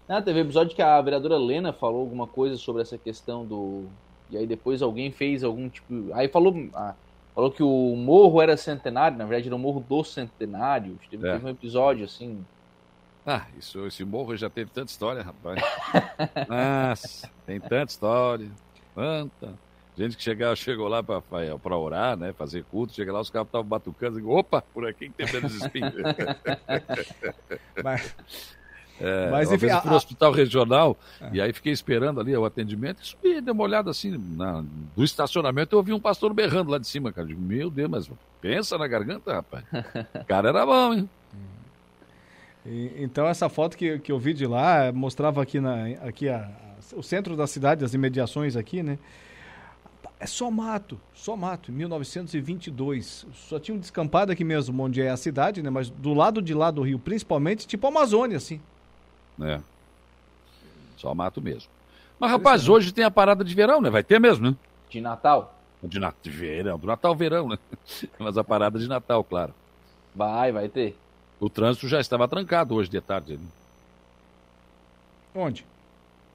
Ah, teve um episódio que a vereadora Lena falou alguma coisa sobre essa questão do. E aí depois alguém fez algum tipo. Aí falou. ah, falou que o morro era centenário, na verdade era o morro do centenário. Teve, É. teve um episódio assim. Ah, isso, esse morro já teve tanta história, rapaz. Nossa, tem tanta história. Tanta. Gente que chegava, chegou lá para orar, né? Fazer culto, chega lá, os caras estavam batucando. Digo, Opa, por aqui que tem menos espinhos. Mas, É, Mas, enfim, vez eu a- fui no a- hospital regional e aí fiquei esperando ali o atendimento e subi, dei uma olhada assim na, do estacionamento eu ouvi um pastor berrando lá de cima, cara. Digo, Meu Deus, mas pensa na garganta, rapaz. O cara era bom, hein? E- então essa foto que, que eu vi de lá mostrava aqui, na, aqui a- a- o centro da cidade, as imediações aqui, né? É só mato, só mato, em 1922. Só tinha um descampado aqui mesmo, onde é a cidade, né? Mas do lado de lá do rio, principalmente, tipo Amazônia, assim. É. Só mato mesmo. Mas, rapaz, hoje tem a parada de verão, né? Vai ter mesmo, né? De Natal? De, na... de verão, do Natal verão, né? Mas a parada de Natal, claro. Vai, vai ter. O trânsito já estava trancado hoje de tarde. né? Onde?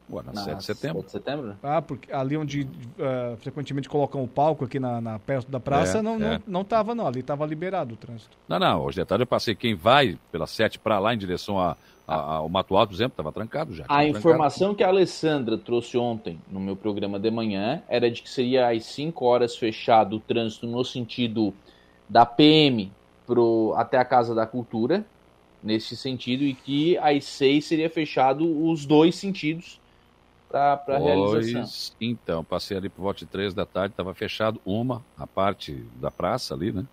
Ué, na Na 7 de setembro. 7 de setembro? né? Ah, porque ali onde ah, frequentemente colocam o palco aqui na, na- perto da praça, É, não, é. não, não tava não, ali tava liberado o trânsito. Não, não, hoje de tarde eu passei quem vai pela 7 para lá em direção a, a- ao Mato Alto, por exemplo, estava trancado já. A informação que a Alessandra trouxe ontem no meu programa de manhã era de que seria às 5 horas fechado o trânsito no sentido da PM pro, até a Casa da Cultura, nesse sentido, e que às 6 seria fechado os dois sentidos para a realização. Então, passei ali por volta de três da tarde, estava fechado uma, a parte da praça ali, né?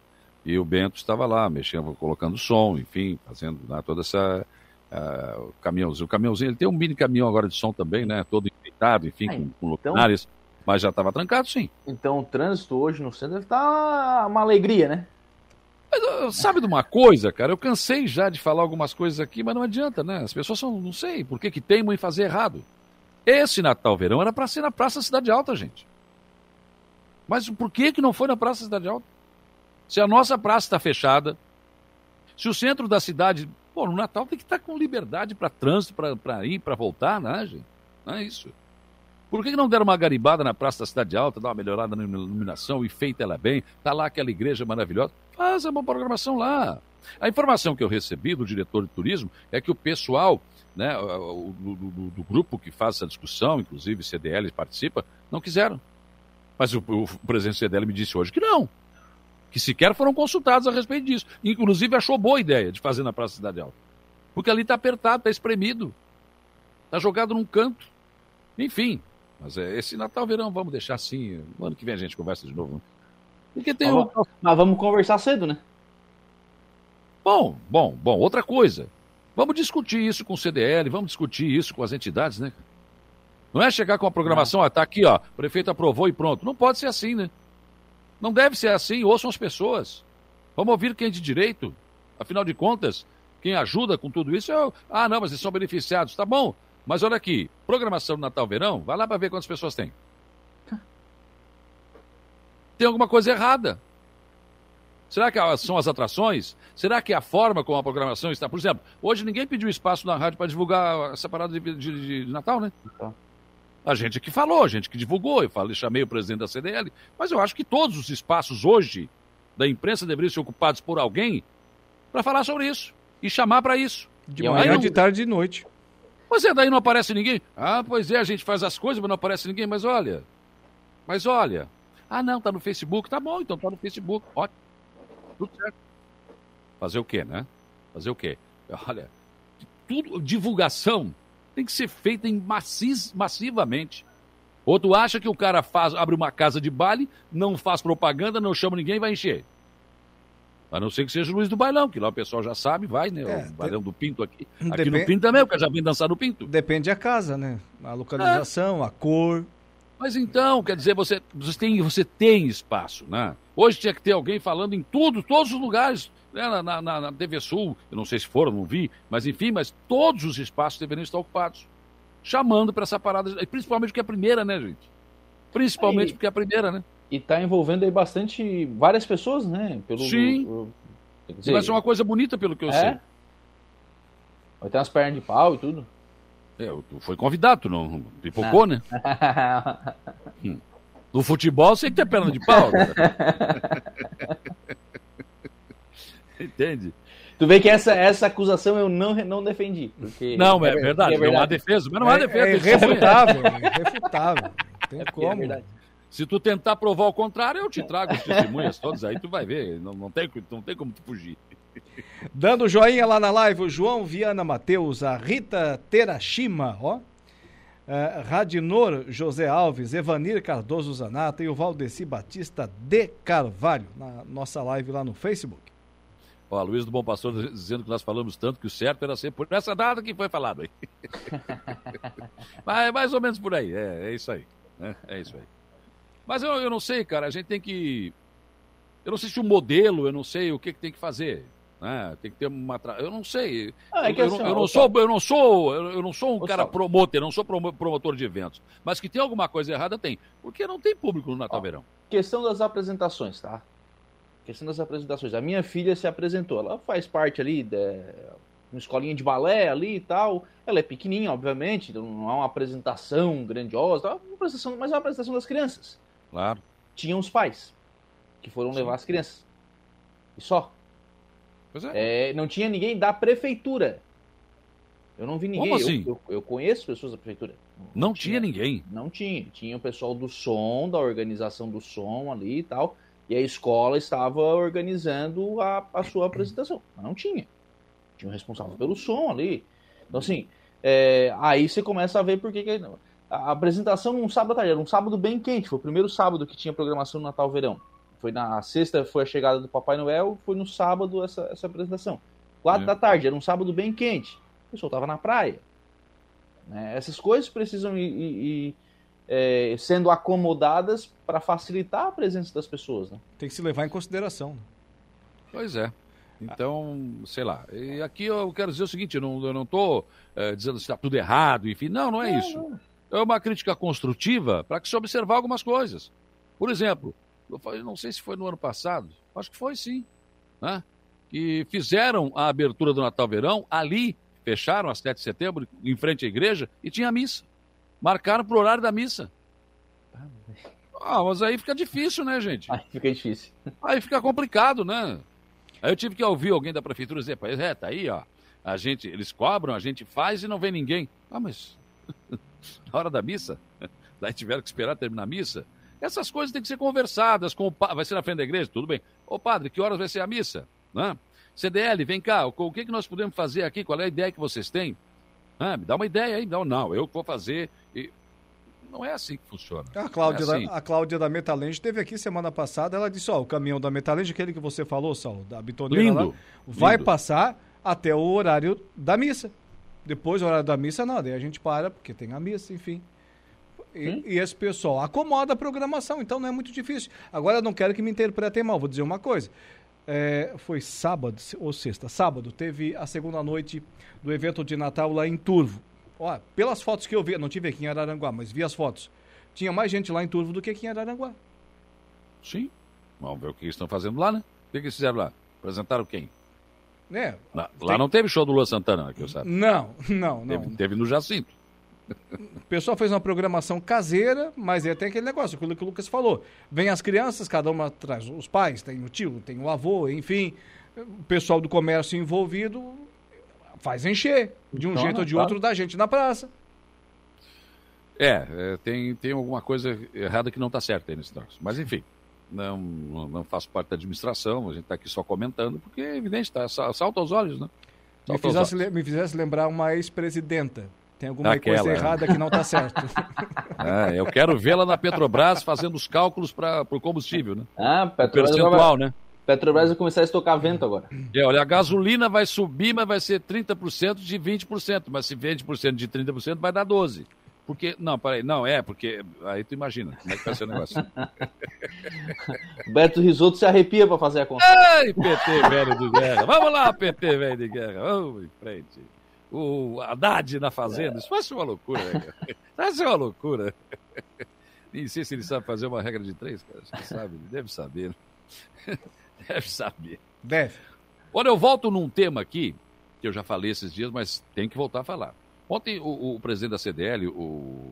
E o Bento estava lá, mexendo, colocando som, enfim, fazendo né, toda essa. ah, o caminhãozinho. O caminhãozinho, ele tem um mini caminhão agora de som também, né? Todo enfeitado, enfim, Ah, com, com então- luminárias. Mas já estava trancado, sim. Então o trânsito hoje no centro deve estar uma alegria, né? Mas sabe de uma coisa, cara? Eu cansei já de falar algumas coisas aqui, mas não adianta, né? As pessoas são, não sei, por que, que teimam em fazer errado. Esse Natal Verão era para ser na Praça Cidade Alta, gente. Mas por que, que não foi na Praça Cidade Alta? Se a nossa praça está fechada, se o centro da cidade. Pô, no Natal tem que estar tá com liberdade para trânsito, para ir, para voltar, né, gente? Não é isso. Por que, que não deram uma garibada na Praça da Cidade Alta, dar uma melhorada na iluminação e feita ela bem? Tá lá aquela igreja maravilhosa. Faz uma programação lá. A informação que eu recebi do diretor de turismo é que o pessoal, né, do, do, do grupo que faz essa discussão, inclusive CDL participa, não quiseram. Mas o, o presidente CDL me disse hoje que não. Que sequer foram consultados a respeito disso. Inclusive achou boa ideia de fazer na Praça Cidade Alta. Porque ali está apertado, está espremido. Está jogado num canto. Enfim, mas é, esse Natal, verão, vamos deixar assim. No ano que vem a gente conversa de novo. Né? Porque tem mas, um... mas vamos conversar cedo, né? Bom, bom, bom. Outra coisa. Vamos discutir isso com o CDL, vamos discutir isso com as entidades, né? Não é chegar com a programação, ah, tá aqui, ó, o prefeito aprovou e pronto. Não pode ser assim, né? Não deve ser assim, ouçam as pessoas. Vamos ouvir quem é de direito. Afinal de contas, quem ajuda com tudo isso é o... Ah, não, mas eles são beneficiados. Tá bom, mas olha aqui, programação do Natal-Verão, vai lá para ver quantas pessoas tem. Tem alguma coisa errada. Será que são as atrações? Será que é a forma como a programação está? Por exemplo, hoje ninguém pediu espaço na rádio para divulgar essa parada de, de, de Natal, né? Tá. A gente que falou, a gente que divulgou, eu falei, chamei o presidente da CDL, mas eu acho que todos os espaços hoje da imprensa deveriam ser ocupados por alguém para falar sobre isso e chamar para isso. De manhã, de tarde e de noite. Mas é, daí não aparece ninguém. Ah, pois é, a gente faz as coisas, mas não aparece ninguém. Mas olha, mas olha. Ah, não, tá no Facebook. Tá bom, então tá no Facebook. Ótimo. Tudo certo. Fazer o quê, né? Fazer o quê? Olha, tudo, divulgação tem que ser feita em macis, massivamente. Outro acha que o cara faz, abre uma casa de baile, não faz propaganda, não chama ninguém e vai encher. A não ser que seja o Luiz do Bailão, que lá o pessoal já sabe, vai, né? É, o Bailão do Pinto aqui. Aqui Depende... no Pinto também, o cara já vem dançar no Pinto. Depende da casa, né? A localização, é. a cor. Mas então, quer dizer, você, você, tem, você tem espaço, né? Hoje tinha que ter alguém falando em tudo, todos os lugares, né? na, na, na, TV Sul, eu não sei se foram, não vi, mas enfim, mas todos os espaços deveriam estar ocupados. Chamando para essa parada, principalmente porque é a primeira, né, gente? Principalmente Aí, porque é a primeira, né? E está envolvendo aí bastante, várias pessoas, né? Pelo, Sim. dizer, Vai ser uma coisa bonita, pelo que eu é? sei. Vai ter umas pernas de pau e tudo. É, tu foi convidado, tu não pipocou, né? hum. No futebol você tem que ter perna de pau. Né? Entende? Tu vê que essa, essa acusação eu não, não defendi. Porque não, é, é verdade, é verdade. não há defesa, mas não há é, defesa. É irrefutável, é irrefutável. Tem é como. É. Se tu tentar provar o contrário, eu te trago os testemunhas todos aí, tu vai ver. Não, não, tem, não tem como tu fugir. Dando joinha lá na live, o João Viana Mateus, a Rita Terashima, ó. Uh, Radinor José Alves, Evanir Cardoso Zanata e o Valdeci Batista de Carvalho, na nossa live lá no Facebook. Ó, Luiz do Bom Pastor dizendo que nós falamos tanto que o certo era ser por essa data que foi falado aí. Mas é mais ou menos por aí, é, é isso aí. Né? É isso aí. Mas eu, eu não sei, cara, a gente tem que. Eu não sei se o modelo, eu não sei o que, que tem que fazer. Né? Tem que ter uma. Eu não sei. Ah, é eu, assim, eu, eu, não sou, eu não sou, eu não sou um cara promotor, eu não sou promotor de eventos. Mas que tem alguma coisa errada, tem. Porque não tem público no Natal Verão. Questão das apresentações, tá? Questão das apresentações. A minha filha se apresentou. Ela faz parte ali de uma escolinha de balé ali e tal. Ela é pequenininha, obviamente, então não é uma apresentação grandiosa, é uma apresentação, mas é uma apresentação das crianças. Claro. Tinham os pais que foram Sim. levar as crianças. E só. É. É, não tinha ninguém da prefeitura. Eu não vi ninguém. Como assim? Eu, eu, eu conheço pessoas da prefeitura. Não, não tinha, tinha, ninguém? Não tinha. Tinha o pessoal do som, da organização do som ali e tal. E a escola estava organizando a, a sua apresentação. Mas não tinha. Tinha um responsável pelo som ali. Então, assim, é, aí você começa a ver por que. que a apresentação num sábado à tarde, era um sábado bem quente, foi o primeiro sábado que tinha programação no Natal Verão. Foi na sexta, foi a chegada do Papai Noel, foi no sábado essa, essa apresentação. Quatro é. da tarde, era um sábado bem quente. O pessoal estava na praia. Né? Essas coisas precisam ir, ir, ir é, sendo acomodadas para facilitar a presença das pessoas. Né? Tem que se levar em consideração. Pois é. Então, sei lá. E aqui eu quero dizer o seguinte: eu não estou é, dizendo que está tudo errado, enfim. Não, não é isso. É uma crítica construtiva para que se observar algumas coisas. Por exemplo, eu não sei se foi no ano passado, acho que foi sim. Né? Que fizeram a abertura do Natal Verão ali, fecharam às 7 de setembro, em frente à igreja, e tinha missa. Marcaram para o horário da missa. Ah, mas aí fica difícil, né, gente? Aí fica difícil. Aí fica complicado, né? Aí eu tive que ouvir alguém da prefeitura dizer, pois é, tá aí, ó. A gente, eles cobram, a gente faz e não vem ninguém. Ah, mas na hora da missa, daí tiveram que esperar terminar a missa. Essas coisas têm que ser conversadas com o padre. Vai ser na frente da igreja? Tudo bem. Ô padre, que horas vai ser a missa? Né? CDL, vem cá, o, que, que nós podemos fazer aqui? Qual é a ideia que vocês têm? Ah, me dá uma ideia aí. Não, não, eu vou fazer. E... Não é assim que funciona. A Cláudia, é assim. da, a Cláudia da Metalenge esteve aqui semana passada. Ela disse: Ó, o caminhão da Metalenge, aquele que você falou, Saulo, da bitoneira Lindo, lá, vai lindo. passar até o horário da missa. Depois do horário da missa, não, daí a gente para, porque tem a missa, enfim. E, e esse pessoal acomoda a programação, então não é muito difícil. Agora eu não quero que me interpretem mal, vou dizer uma coisa. É, foi sábado ou sexta? Sábado, teve a segunda noite do evento de Natal lá em Turvo. Ó, pelas fotos que eu vi, não tive aqui em Araranguá, mas vi as fotos. Tinha mais gente lá em Turvo do que aqui em Araranguá. Sim. Vamos ver o que eles estão fazendo lá, né? O que, eles fizeram lá? Apresentaram quem? É, Lá, lá não teve show do Lua Santana, que eu saiba. Não, não, não. Teve, teve no Jacinto. O pessoal fez uma programação caseira, mas é tem aquele negócio, aquilo que o Lucas falou. Vem as crianças, cada uma traz os pais, tem o tio, tem o avô, enfim. O pessoal do comércio envolvido faz encher, de um Então, jeito ou de claro. outro, da gente na praça. É, é, tem, tem alguma coisa errada que não está certa aí nesse negócio. Mas enfim, não, não faço parte da administração, a gente está aqui só comentando, porque é evidente, tá, sa- salta aos olhos, né? Me Salta fizesse, olhos. me fizesse lembrar uma ex-presidenta. Tem alguma Daquela, coisa né? errada que não está certo. É, eu quero vê-la na Petrobras fazendo os cálculos para o combustível, né? Ah, Petrobras percentual, vai... né? Petrobras vai começar a estocar vento agora. É, olha, a gasolina vai subir, mas vai ser 30% de 20%. Mas se 20% de 30%, vai dar 12%. Porque, não, peraí, não, é, porque, aí tu imagina como é que vai ser o negócio. Beto Risotto se arrepia pra fazer a conta. Ai, PT velho de guerra. Vamos lá, PT velho de guerra. Vamos em frente. O Haddad na fazenda. Isso vai ser uma loucura, né, cara? Vai ser uma loucura. Nem sei se ele sabe fazer uma regra de três, cara. Acho que sabe, ele deve saber. né? Deve saber. Deve. Olha, eu volto num tema aqui, que eu já falei esses dias, mas tem que voltar a falar. Ontem o, o presidente da CDL, o,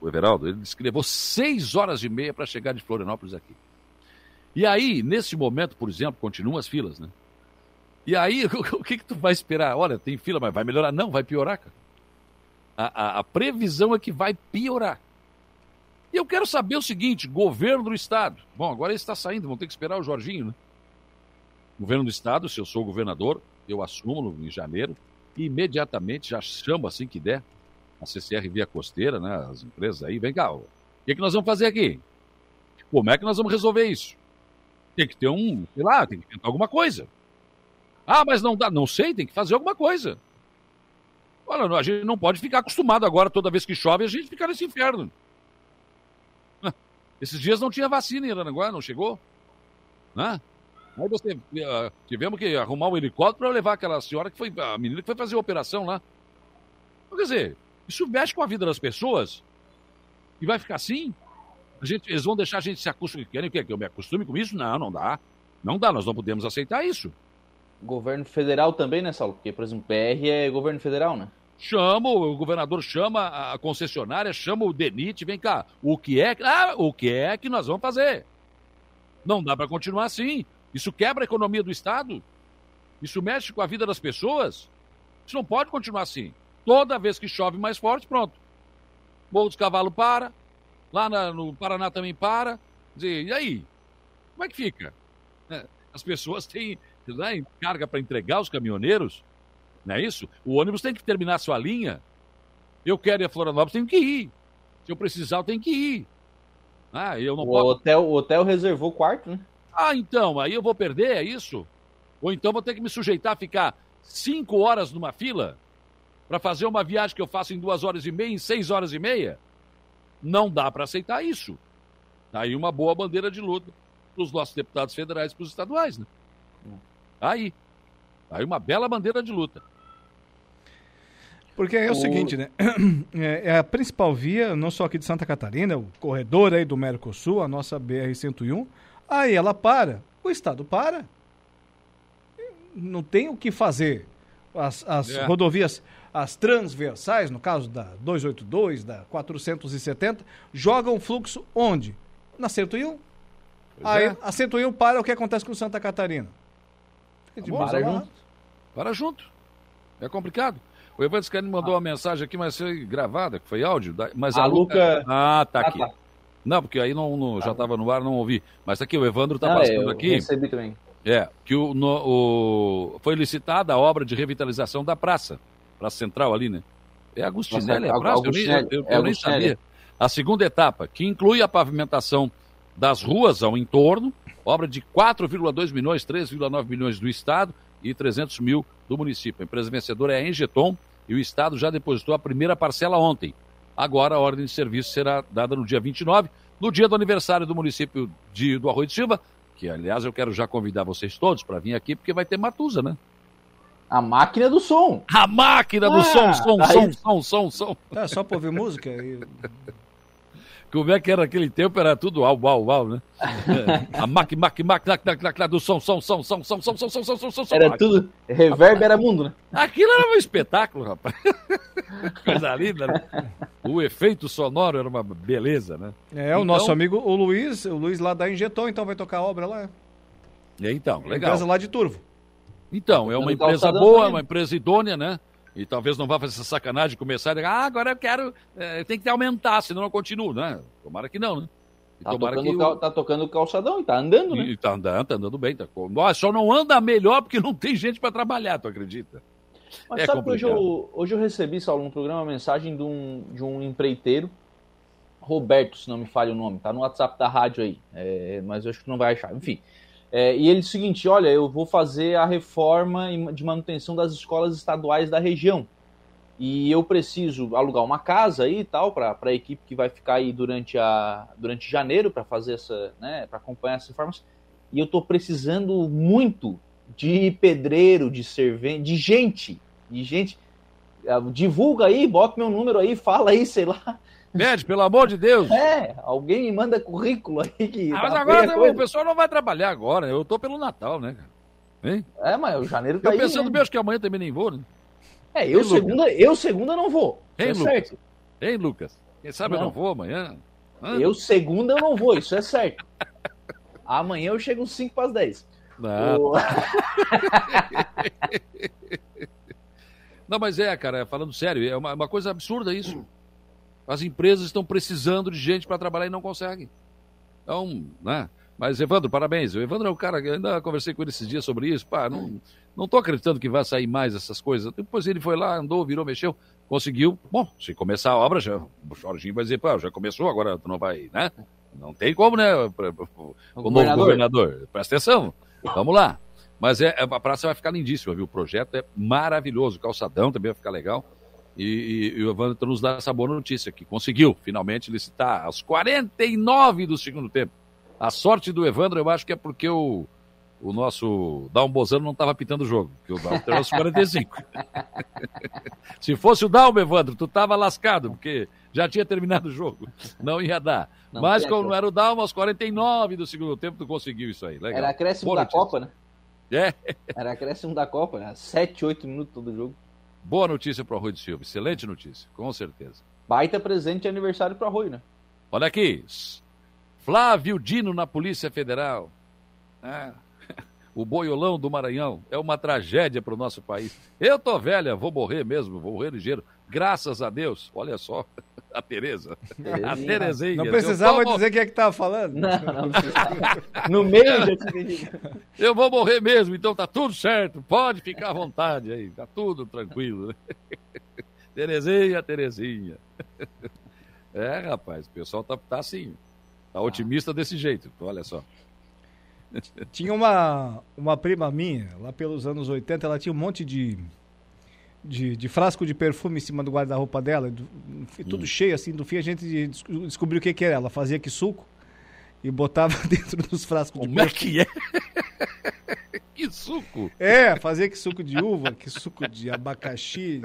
o Everaldo, ele disse que levou seis horas e meia para chegar de Florianópolis aqui. E aí, nesse momento, por exemplo, continuam as filas, né? E aí, o que, que tu vai esperar? Olha, tem fila, mas vai melhorar? Não, vai piorar, cara. A, a- a previsão é que vai piorar. E eu quero saber o seguinte: governo do Estado. Bom, agora ele está saindo, vão ter que esperar o Jorginho, né? Governo do Estado, se eu sou governador, eu assumo em janeiro e imediatamente já chamo assim que der a CCR Via Costeira, né? As empresas aí, vem cá, o que, que nós vamos fazer aqui? Como é que nós vamos resolver isso? Tem que ter um, sei lá, tem que tentar alguma coisa. Ah, mas não dá, não sei, tem que fazer alguma coisa. Olha, a gente não pode ficar acostumado agora, toda vez que chove, a gente ficar nesse inferno. Esses dias não tinha vacina em Aranaguá, não chegou? Né? Aí você, eh, tivemos que arrumar um helicóptero para levar aquela senhora que foi, a menina que foi fazer a operação lá. Quer dizer, isso mexe com a vida das pessoas e vai ficar assim? A gente, eles vão deixar a gente se acostumar. Querem? Que eu me acostume com isso? Não, não dá. Não dá, nós não podemos aceitar isso. Governo federal também, né, Saulo? Porque, por exemplo, PR é governo federal, né? Chama, o governador chama a concessionária, chama o DENIT, vem cá. O que é, ah, o que é que nós vamos fazer? Não dá para continuar assim. Isso quebra a economia do Estado. Isso mexe com a vida das pessoas. Isso não pode continuar assim. Toda vez que chove mais forte, pronto. Morro dos Cavalos para. Lá na- no Paraná também para. E aí? Como é que fica? É, As pessoas têm né, carga para entregar os caminhoneiros. Não é isso? O ônibus tem que terminar a sua linha. Eu quero ir a Florianópolis, tenho que ir. Se eu precisar, eu tenho que ir. Ah, eu não O posso. hotel, o hotel reservou quarto, né? Ah, então, aí eu vou perder, é isso? Ou então vou ter que me sujeitar a ficar cinco horas numa fila para fazer uma viagem que eu faço em duas horas e meia, em seis horas e meia? Não dá para aceitar isso. Tá aí uma boa bandeira de luta para os nossos deputados federais e para os estaduais, né? Aí. Aí uma bela bandeira de luta. Porque é o, o, seguinte, né? É, é, a principal via, não só aqui de Santa Catarina, o corredor aí do Mercosul, a nossa BR-101. Aí ela para, o Estado para. Não tem o que fazer. As, as é. rodovias, as transversais, no caso da 282, da 470, jogam fluxo onde? Na 101. Pois aí é. a 101 para, o que acontece com Santa Catarina? Tá para junto. Para junto. É complicado. O Evandro Scani mandou ah. uma mensagem aqui, mas foi gravada, que foi áudio. Mas a, a Luca... Luca... Ah, tá ah, aqui. Tá. Não, porque aí não, não já estava no ar, não ouvi. Mas tá aqui, o Evandro está passando aqui. recebi também. É, que o, no, o, foi licitada a obra de revitalização da praça. Praça Central ali, né? É Agostinelli, é a praça? Eu, nem, eu, eu nem sabia. A segunda etapa, que inclui a pavimentação das ruas ao entorno, obra de 4,2 milhões, 3,9 milhões do Estado e 300 mil do município. A empresa vencedora é a Engeton e o Estado já depositou a primeira parcela ontem. Agora a ordem de serviço será dada no dia 29, no dia do aniversário do município de, do Arroio de Silva, que aliás eu quero já convidar vocês todos para vir aqui, porque vai ter Matusa, né? A máquina do som. A máquina do ah, som, som, tá som, som, som, som. É só para ouvir música? E... Como é que era aquele tempo? Era tudo au, au, au, né? É. A mac, mac, mac, mac, mac, mac, do som, som, som, som, som, som, som, som, som, som, som. Era tudo. Reverb era mundo, né? Aquilo era um espetáculo, rapaz. Coisa linda, né? O efeito sonoro era uma beleza, né? É, o nosso amigo, o Luiz, o Luiz lá da Injeton, então vai tocar a obra lá. Então, legal. Empresa lá de Turvo. Então, é uma empresa boa, uma empresa idônea, né? E talvez não vá fazer essa sacanagem de começar ah, agora eu quero, é, tem que aumentar, senão eu continuo, né? Tomara que não, né? Tá tocando, que o... tá tocando calçadão e tá andando, né? E tá andando, tá andando bem. Tá... Só não anda melhor porque não tem gente para trabalhar, tu acredita? Mas é sabe que hoje eu, hoje eu recebi, Saulo, no programa, uma mensagem de um, de um empreiteiro, Roberto, se não me falha o nome, tá no WhatsApp da rádio aí, é, mas eu acho que não vai achar. Enfim, é, e ele seguinte: olha, eu vou fazer a reforma de manutenção das escolas estaduais da região. E eu preciso alugar uma casa aí e tal, para a equipe que vai ficar aí durante, a, durante janeiro para fazer essa, né, para acompanhar essas reformas. E eu estou precisando muito de pedreiro, de servente, de gente, de gente. Ah, divulga aí, bota meu número aí, fala aí, sei lá. Pede, pelo amor de Deus. É, alguém me manda currículo aí. Que ah, mas agora o pessoal não vai trabalhar agora. Eu tô pelo Natal, né, cara? Hein? É, mas o janeiro tá eu aí. Eu pensando né? mesmo que amanhã também nem vou, né? É, eu segunda, eu segunda não vou. Hein, é Lucas? Certo. Hein, Lucas? Quem sabe não. eu não vou amanhã? Hã? Eu segunda eu não vou, isso é certo. amanhã eu chego 5 para as 10. Não. O... não, mas é, cara, falando sério, é uma, uma coisa absurda isso. As empresas estão precisando de gente para trabalhar e não conseguem. Então, né? Mas, Evandro, parabéns. O Evandro é o cara que ainda conversei com ele esses dias sobre isso. Pá, não, não tô acreditando que vai sair mais essas coisas. Depois ele foi lá, andou, virou, mexeu, conseguiu. Bom, se começar a obra, já, o Jorginho vai dizer, pá, já começou, agora tu não vai, né? Não tem como, né? O, o, o novo governador. Presta atenção. Vamos lá. Mas é, a praça vai ficar lindíssima, viu? O projeto é maravilhoso. O calçadão também vai ficar legal. E, e, e o Evandro nos dá essa boa notícia, que conseguiu finalmente licitar aos 49 do segundo tempo. A sorte do Evandro, eu acho que é porque o, o nosso Bozano não estava pitando o jogo, que o tem aos 45. Se fosse o Dalmo, Evandro, tu estava lascado, porque já tinha terminado o jogo. Não ia dar. Não, Mas como não era o Dalmo, aos 49 do segundo tempo, tu conseguiu isso aí. Legal. Era acréscimo da notícia. Copa, né? É. Era acréscimo da Copa, né? 7, 8 minutos todo jogo. Boa notícia para o Arroio de Silva, excelente notícia, com certeza. Baita presente de aniversário para o Arroio, né? Olha aqui, Flávio Dino na Polícia Federal. É. O boiolão do Maranhão é uma tragédia para o nosso país. Eu tô velha, vou morrer mesmo, vou morrer ligeiro. Graças a Deus, olha só, a Tereza. A Terezinha. Não precisava tô... dizer quem é que estava falando. Não, não No meio eu, eu vou morrer mesmo, então tá tudo certo. Pode ficar à vontade aí, tá tudo tranquilo. Né? Terezinha, Terezinha. É, rapaz, o pessoal tá, tá assim, tá otimista desse jeito, olha só. Tinha uma, uma prima minha, lá pelos anos 80, ela tinha um monte de de, de, frasco de perfume em cima do guarda-roupa dela, do, tudo hum. cheio assim, do fim a gente descobriu o que, que era. Ela fazia que suco e botava dentro dos frascos Como de é que é? que suco? É, fazer que suco de uva, que suco de abacaxi.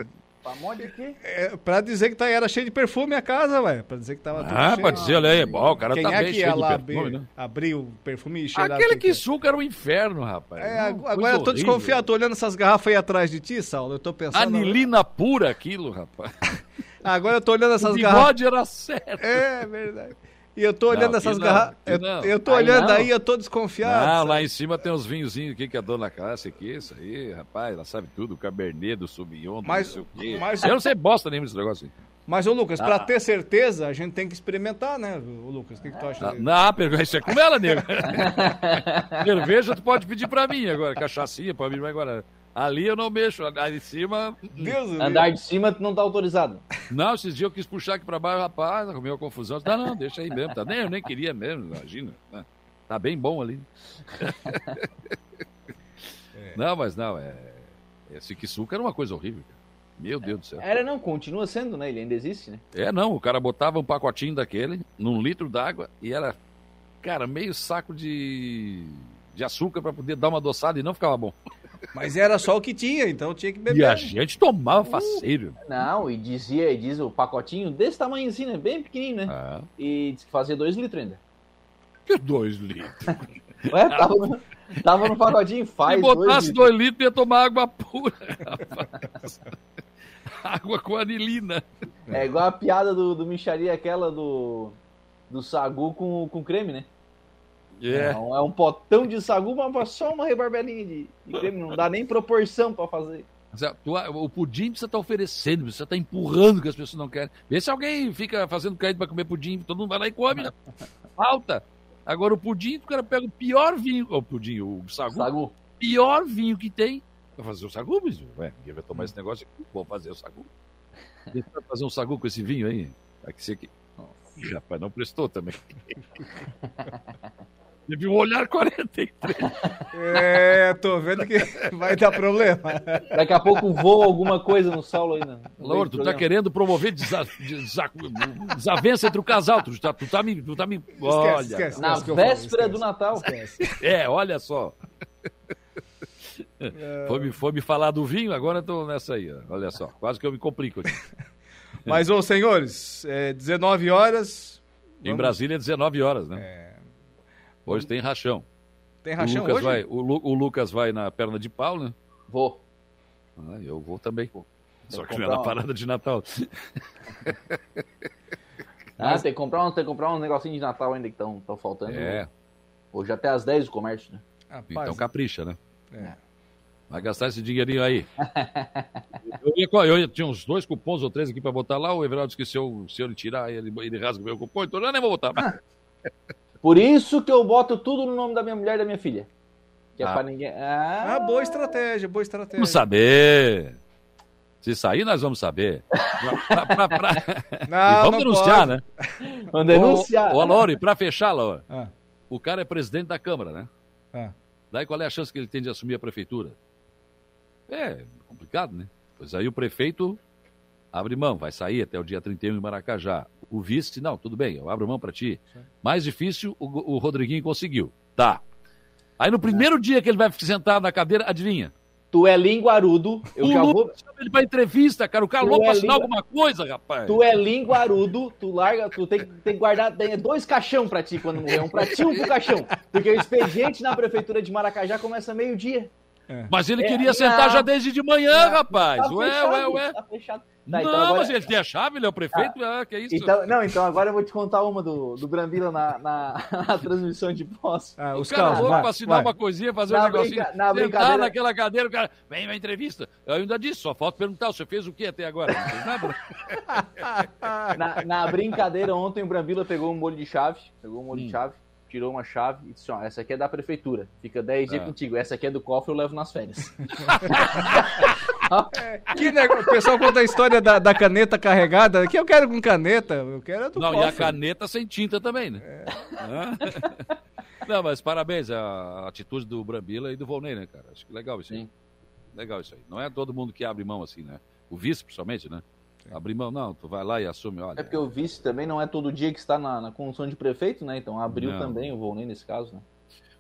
Pamonha de quê? É, pra dizer que tá, era cheio de perfume a casa, ué. Pra dizer que tava tudo Ah, cheio. pra dizer, olha aí, bom, o cara Quem tá é bem que ia cheio de lá perfume, abrir, né? abrir o perfume e cheirar Aquele tudo? que suco era um inferno, rapaz. É, Uma ag- coisa agora eu tô horrível. desconfiado, tô olhando essas garrafas aí atrás de ti, Saulo. Eu tô pensando. Anilina pura aquilo, rapaz. Agora eu tô olhando essas o garrafas. bigode era certo. É verdade. E eu tô olhando Não, essas garrafas. Eu, eu tô Aí olhando não. aí, eu tô desconfiado. Sabe? lá em cima tem uns vinhozinhos aqui que a dona Cássia aqui, isso aí, rapaz, ela sabe tudo, o Cabernet, do Sauvignon, do Mas- não sei o quê. mas- Eu não sei bosta nenhuma desse negócio aí. Mas, ô Lucas, pra Ah. ter certeza, a gente tem que experimentar, né, ô Lucas? O que, que tu acha? Ah, Não, pergunta isso é com ela, nego. Cerveja tu pode pedir pra mim agora, cachaçinha pra mim, mas agora ali eu não mexo, ali em cima... Deus Andar de cima tu não tá autorizado. Não, esses dias eu quis puxar aqui pra baixo, rapaz, uma confusão. Não, não, deixa aí mesmo, tá? Nem, eu nem queria mesmo, imagina. né? Tá bem bom ali. Não, mas não, é... Esse Kisuka era uma coisa horrível, cara. Meu Deus do céu. Era não, continua sendo, né? Ele ainda existe, né? É, não, o cara botava um pacotinho daquele num litro d'água e era, cara, meio saco de, de açúcar pra poder dar uma adoçada e não ficava bom. Mas era só o que tinha, então tinha que beber. E a gente tomava faceiro. Não, e dizia, e diz o pacotinho desse tamanho assim, né? Bem pequenininho, né? Ah. E diz que fazia dois litros ainda. Que dois litros? Ué, tava no, tava no pacotinho, faz Se botasse dois dois litros. litros, ia tomar água pura, rapaz. água com anilina. É igual a piada do, do micharia, aquela do, do sagu com, com creme, né? É. um, é um potão de sagu, mas só uma rebarbelinha de, de creme, não dá nem proporção pra fazer. É, o pudim você tá oferecendo, você tá empurrando que as pessoas não querem. Vê se alguém fica fazendo crédito pra comer pudim, todo mundo vai lá e come. né? Falta. Agora o pudim, o cara pega o pior vinho, o pudim, o sagu, Sagu. pior vinho que tem. Vai fazer o sagu, mas ué, ninguém vai tomar esse negócio aqui, vou fazer o sagu. Eu fazer um sagu com esse vinho aí. Aqui, aqui. Ih, rapaz, não prestou também. Teve um olhar 43. É, tô vendo que vai dar problema. Daqui a pouco voa alguma coisa no Saulo aí. No, no Lauro, tu tá querendo promover desa- desa- desavença entre o casal. Tu tá, tu tá me. Tu tá me... Olha. esquece, Na que eu falo, véspera do Natal. É, olha só. Foi me, foi me falar do vinho, agora eu tô nessa aí. Olha só, quase que eu me complico aqui. Mas, ô senhores, é 19 horas. Em Vamos- Brasília é 19 horas, né? Hoje tem rachão. Tem rachão o Lucas hoje? Vai, o, Lu- o Lucas vai na perna de pau, né? Vou. Ah, eu vou também. Só que que não é na parada de Natal. Ah, tem que comprar um, tem que comprar um negocinho de Natal ainda que estão faltando. É. Hoje até às 10 o comércio, né? Então capricha, né? É. Vai gastar esse dinheirinho aí. eu, ia, eu ia- tinha uns dois cupons ou três aqui pra botar lá. O Everaldo esqueceu, se ele tirar, ele, ele rasga o meu cupom, então eu nem vou botar. mais. Por isso que eu boto tudo no nome da minha mulher e da minha filha. Que é Ah. pra ninguém. Ah, Ah, boa estratégia, boa estratégia. Vamos saber. Se sair, nós vamos saber. Pra- pra- pra- Não, e vamos não denunciar, pode. né? Vamos denunciar. Ô, ô Laure, pra fechar, Laura, Ah. o cara é presidente da Câmara, né? Ah. Daí qual é a chance que ele tem de assumir a prefeitura? É complicado, né? Pois aí o prefeito abre mão, vai sair até o dia 31 em Maracajá. O vice, não, tudo bem, eu abro mão pra ti. Mais difícil, o, o Rodriguinho conseguiu. Tá. Aí no primeiro dia que ele vai sentar na cadeira, adivinha? Tu é linguarudo, eu o já Lula vou. chama ele pra entrevista, cara. O cara Tu louco é pra assinar língua- alguma coisa, rapaz. Tu é linguarudo, tu larga, tu tem, tem que guardar tem dois caixão pra ti quando morrer, um pra ti e um pro caixão. Porque o expediente na prefeitura de Maracajá começa meio-dia. Mas ele É, queria sentar não. já desde de manhã, rapaz. Tá ué, fechado, ué, ué. Tá fechado. Tá, não, então agora- mas ele tem a chave, ele é o prefeito, ah, que é isso? Então, não, então agora eu vou te contar uma do, do Brambila na, na, na transmissão de posse. Ah, O cara louco pra assinar uma coisinha, fazer Na um negocinho. brinca- na sentar brincadeira- naquela cadeira, o cara, vem uma entrevista. Eu ainda disse, só falta perguntar, você fez o que até agora? Não fez nada? Na, na brincadeira, ontem o Brambila pegou um molho de chave, pegou um molho Hum. de chave, tirou uma chave e disse, ó, essa aqui é da prefeitura, fica 10 dias Ah. contigo, essa aqui é do cofre, eu levo nas férias. Que negócio, o pessoal conta a história da, da caneta carregada. que eu quero com caneta? Eu quero é do Não, e a cofre. caneta sem tinta também, né? É. Não, mas parabéns a atitude do Brambila e do Volney, né, cara? Acho que legal isso aí. Legal isso aí. Não é todo mundo que abre mão assim, né? O vice, principalmente, né? Abrir mão, não, tu vai lá e assume, olha. É porque o vice também não é todo dia que está na, na condição de prefeito, né? Então abriu Não. também o Volney nesse caso, né?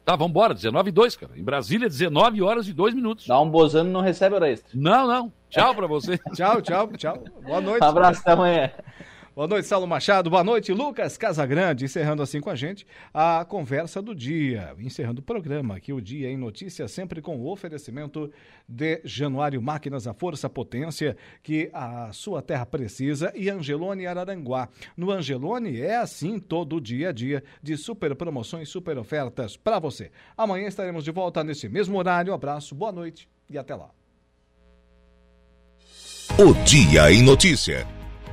Tá, vambora, 19 e 2, cara. Em Brasília, 19 horas e 2 minutos. Dá um bozano não recebe hora extra. Não, não. Tchau pra você. tchau, tchau, tchau. Boa noite. Abraço, até amanhã. Boa noite, Saulo Machado. Boa noite, Lucas Casagrande. Encerrando assim com a gente a conversa do dia. Encerrando o programa aqui, o Dia em Notícia, sempre com o oferecimento de Januário Máquinas, a Força Potência que a sua terra precisa e Angelone Araranguá. No Angelone é assim todo dia a dia de super promoções, super ofertas para você. Amanhã estaremos de volta nesse mesmo horário. Um abraço, boa noite e até lá. O Dia em Notícia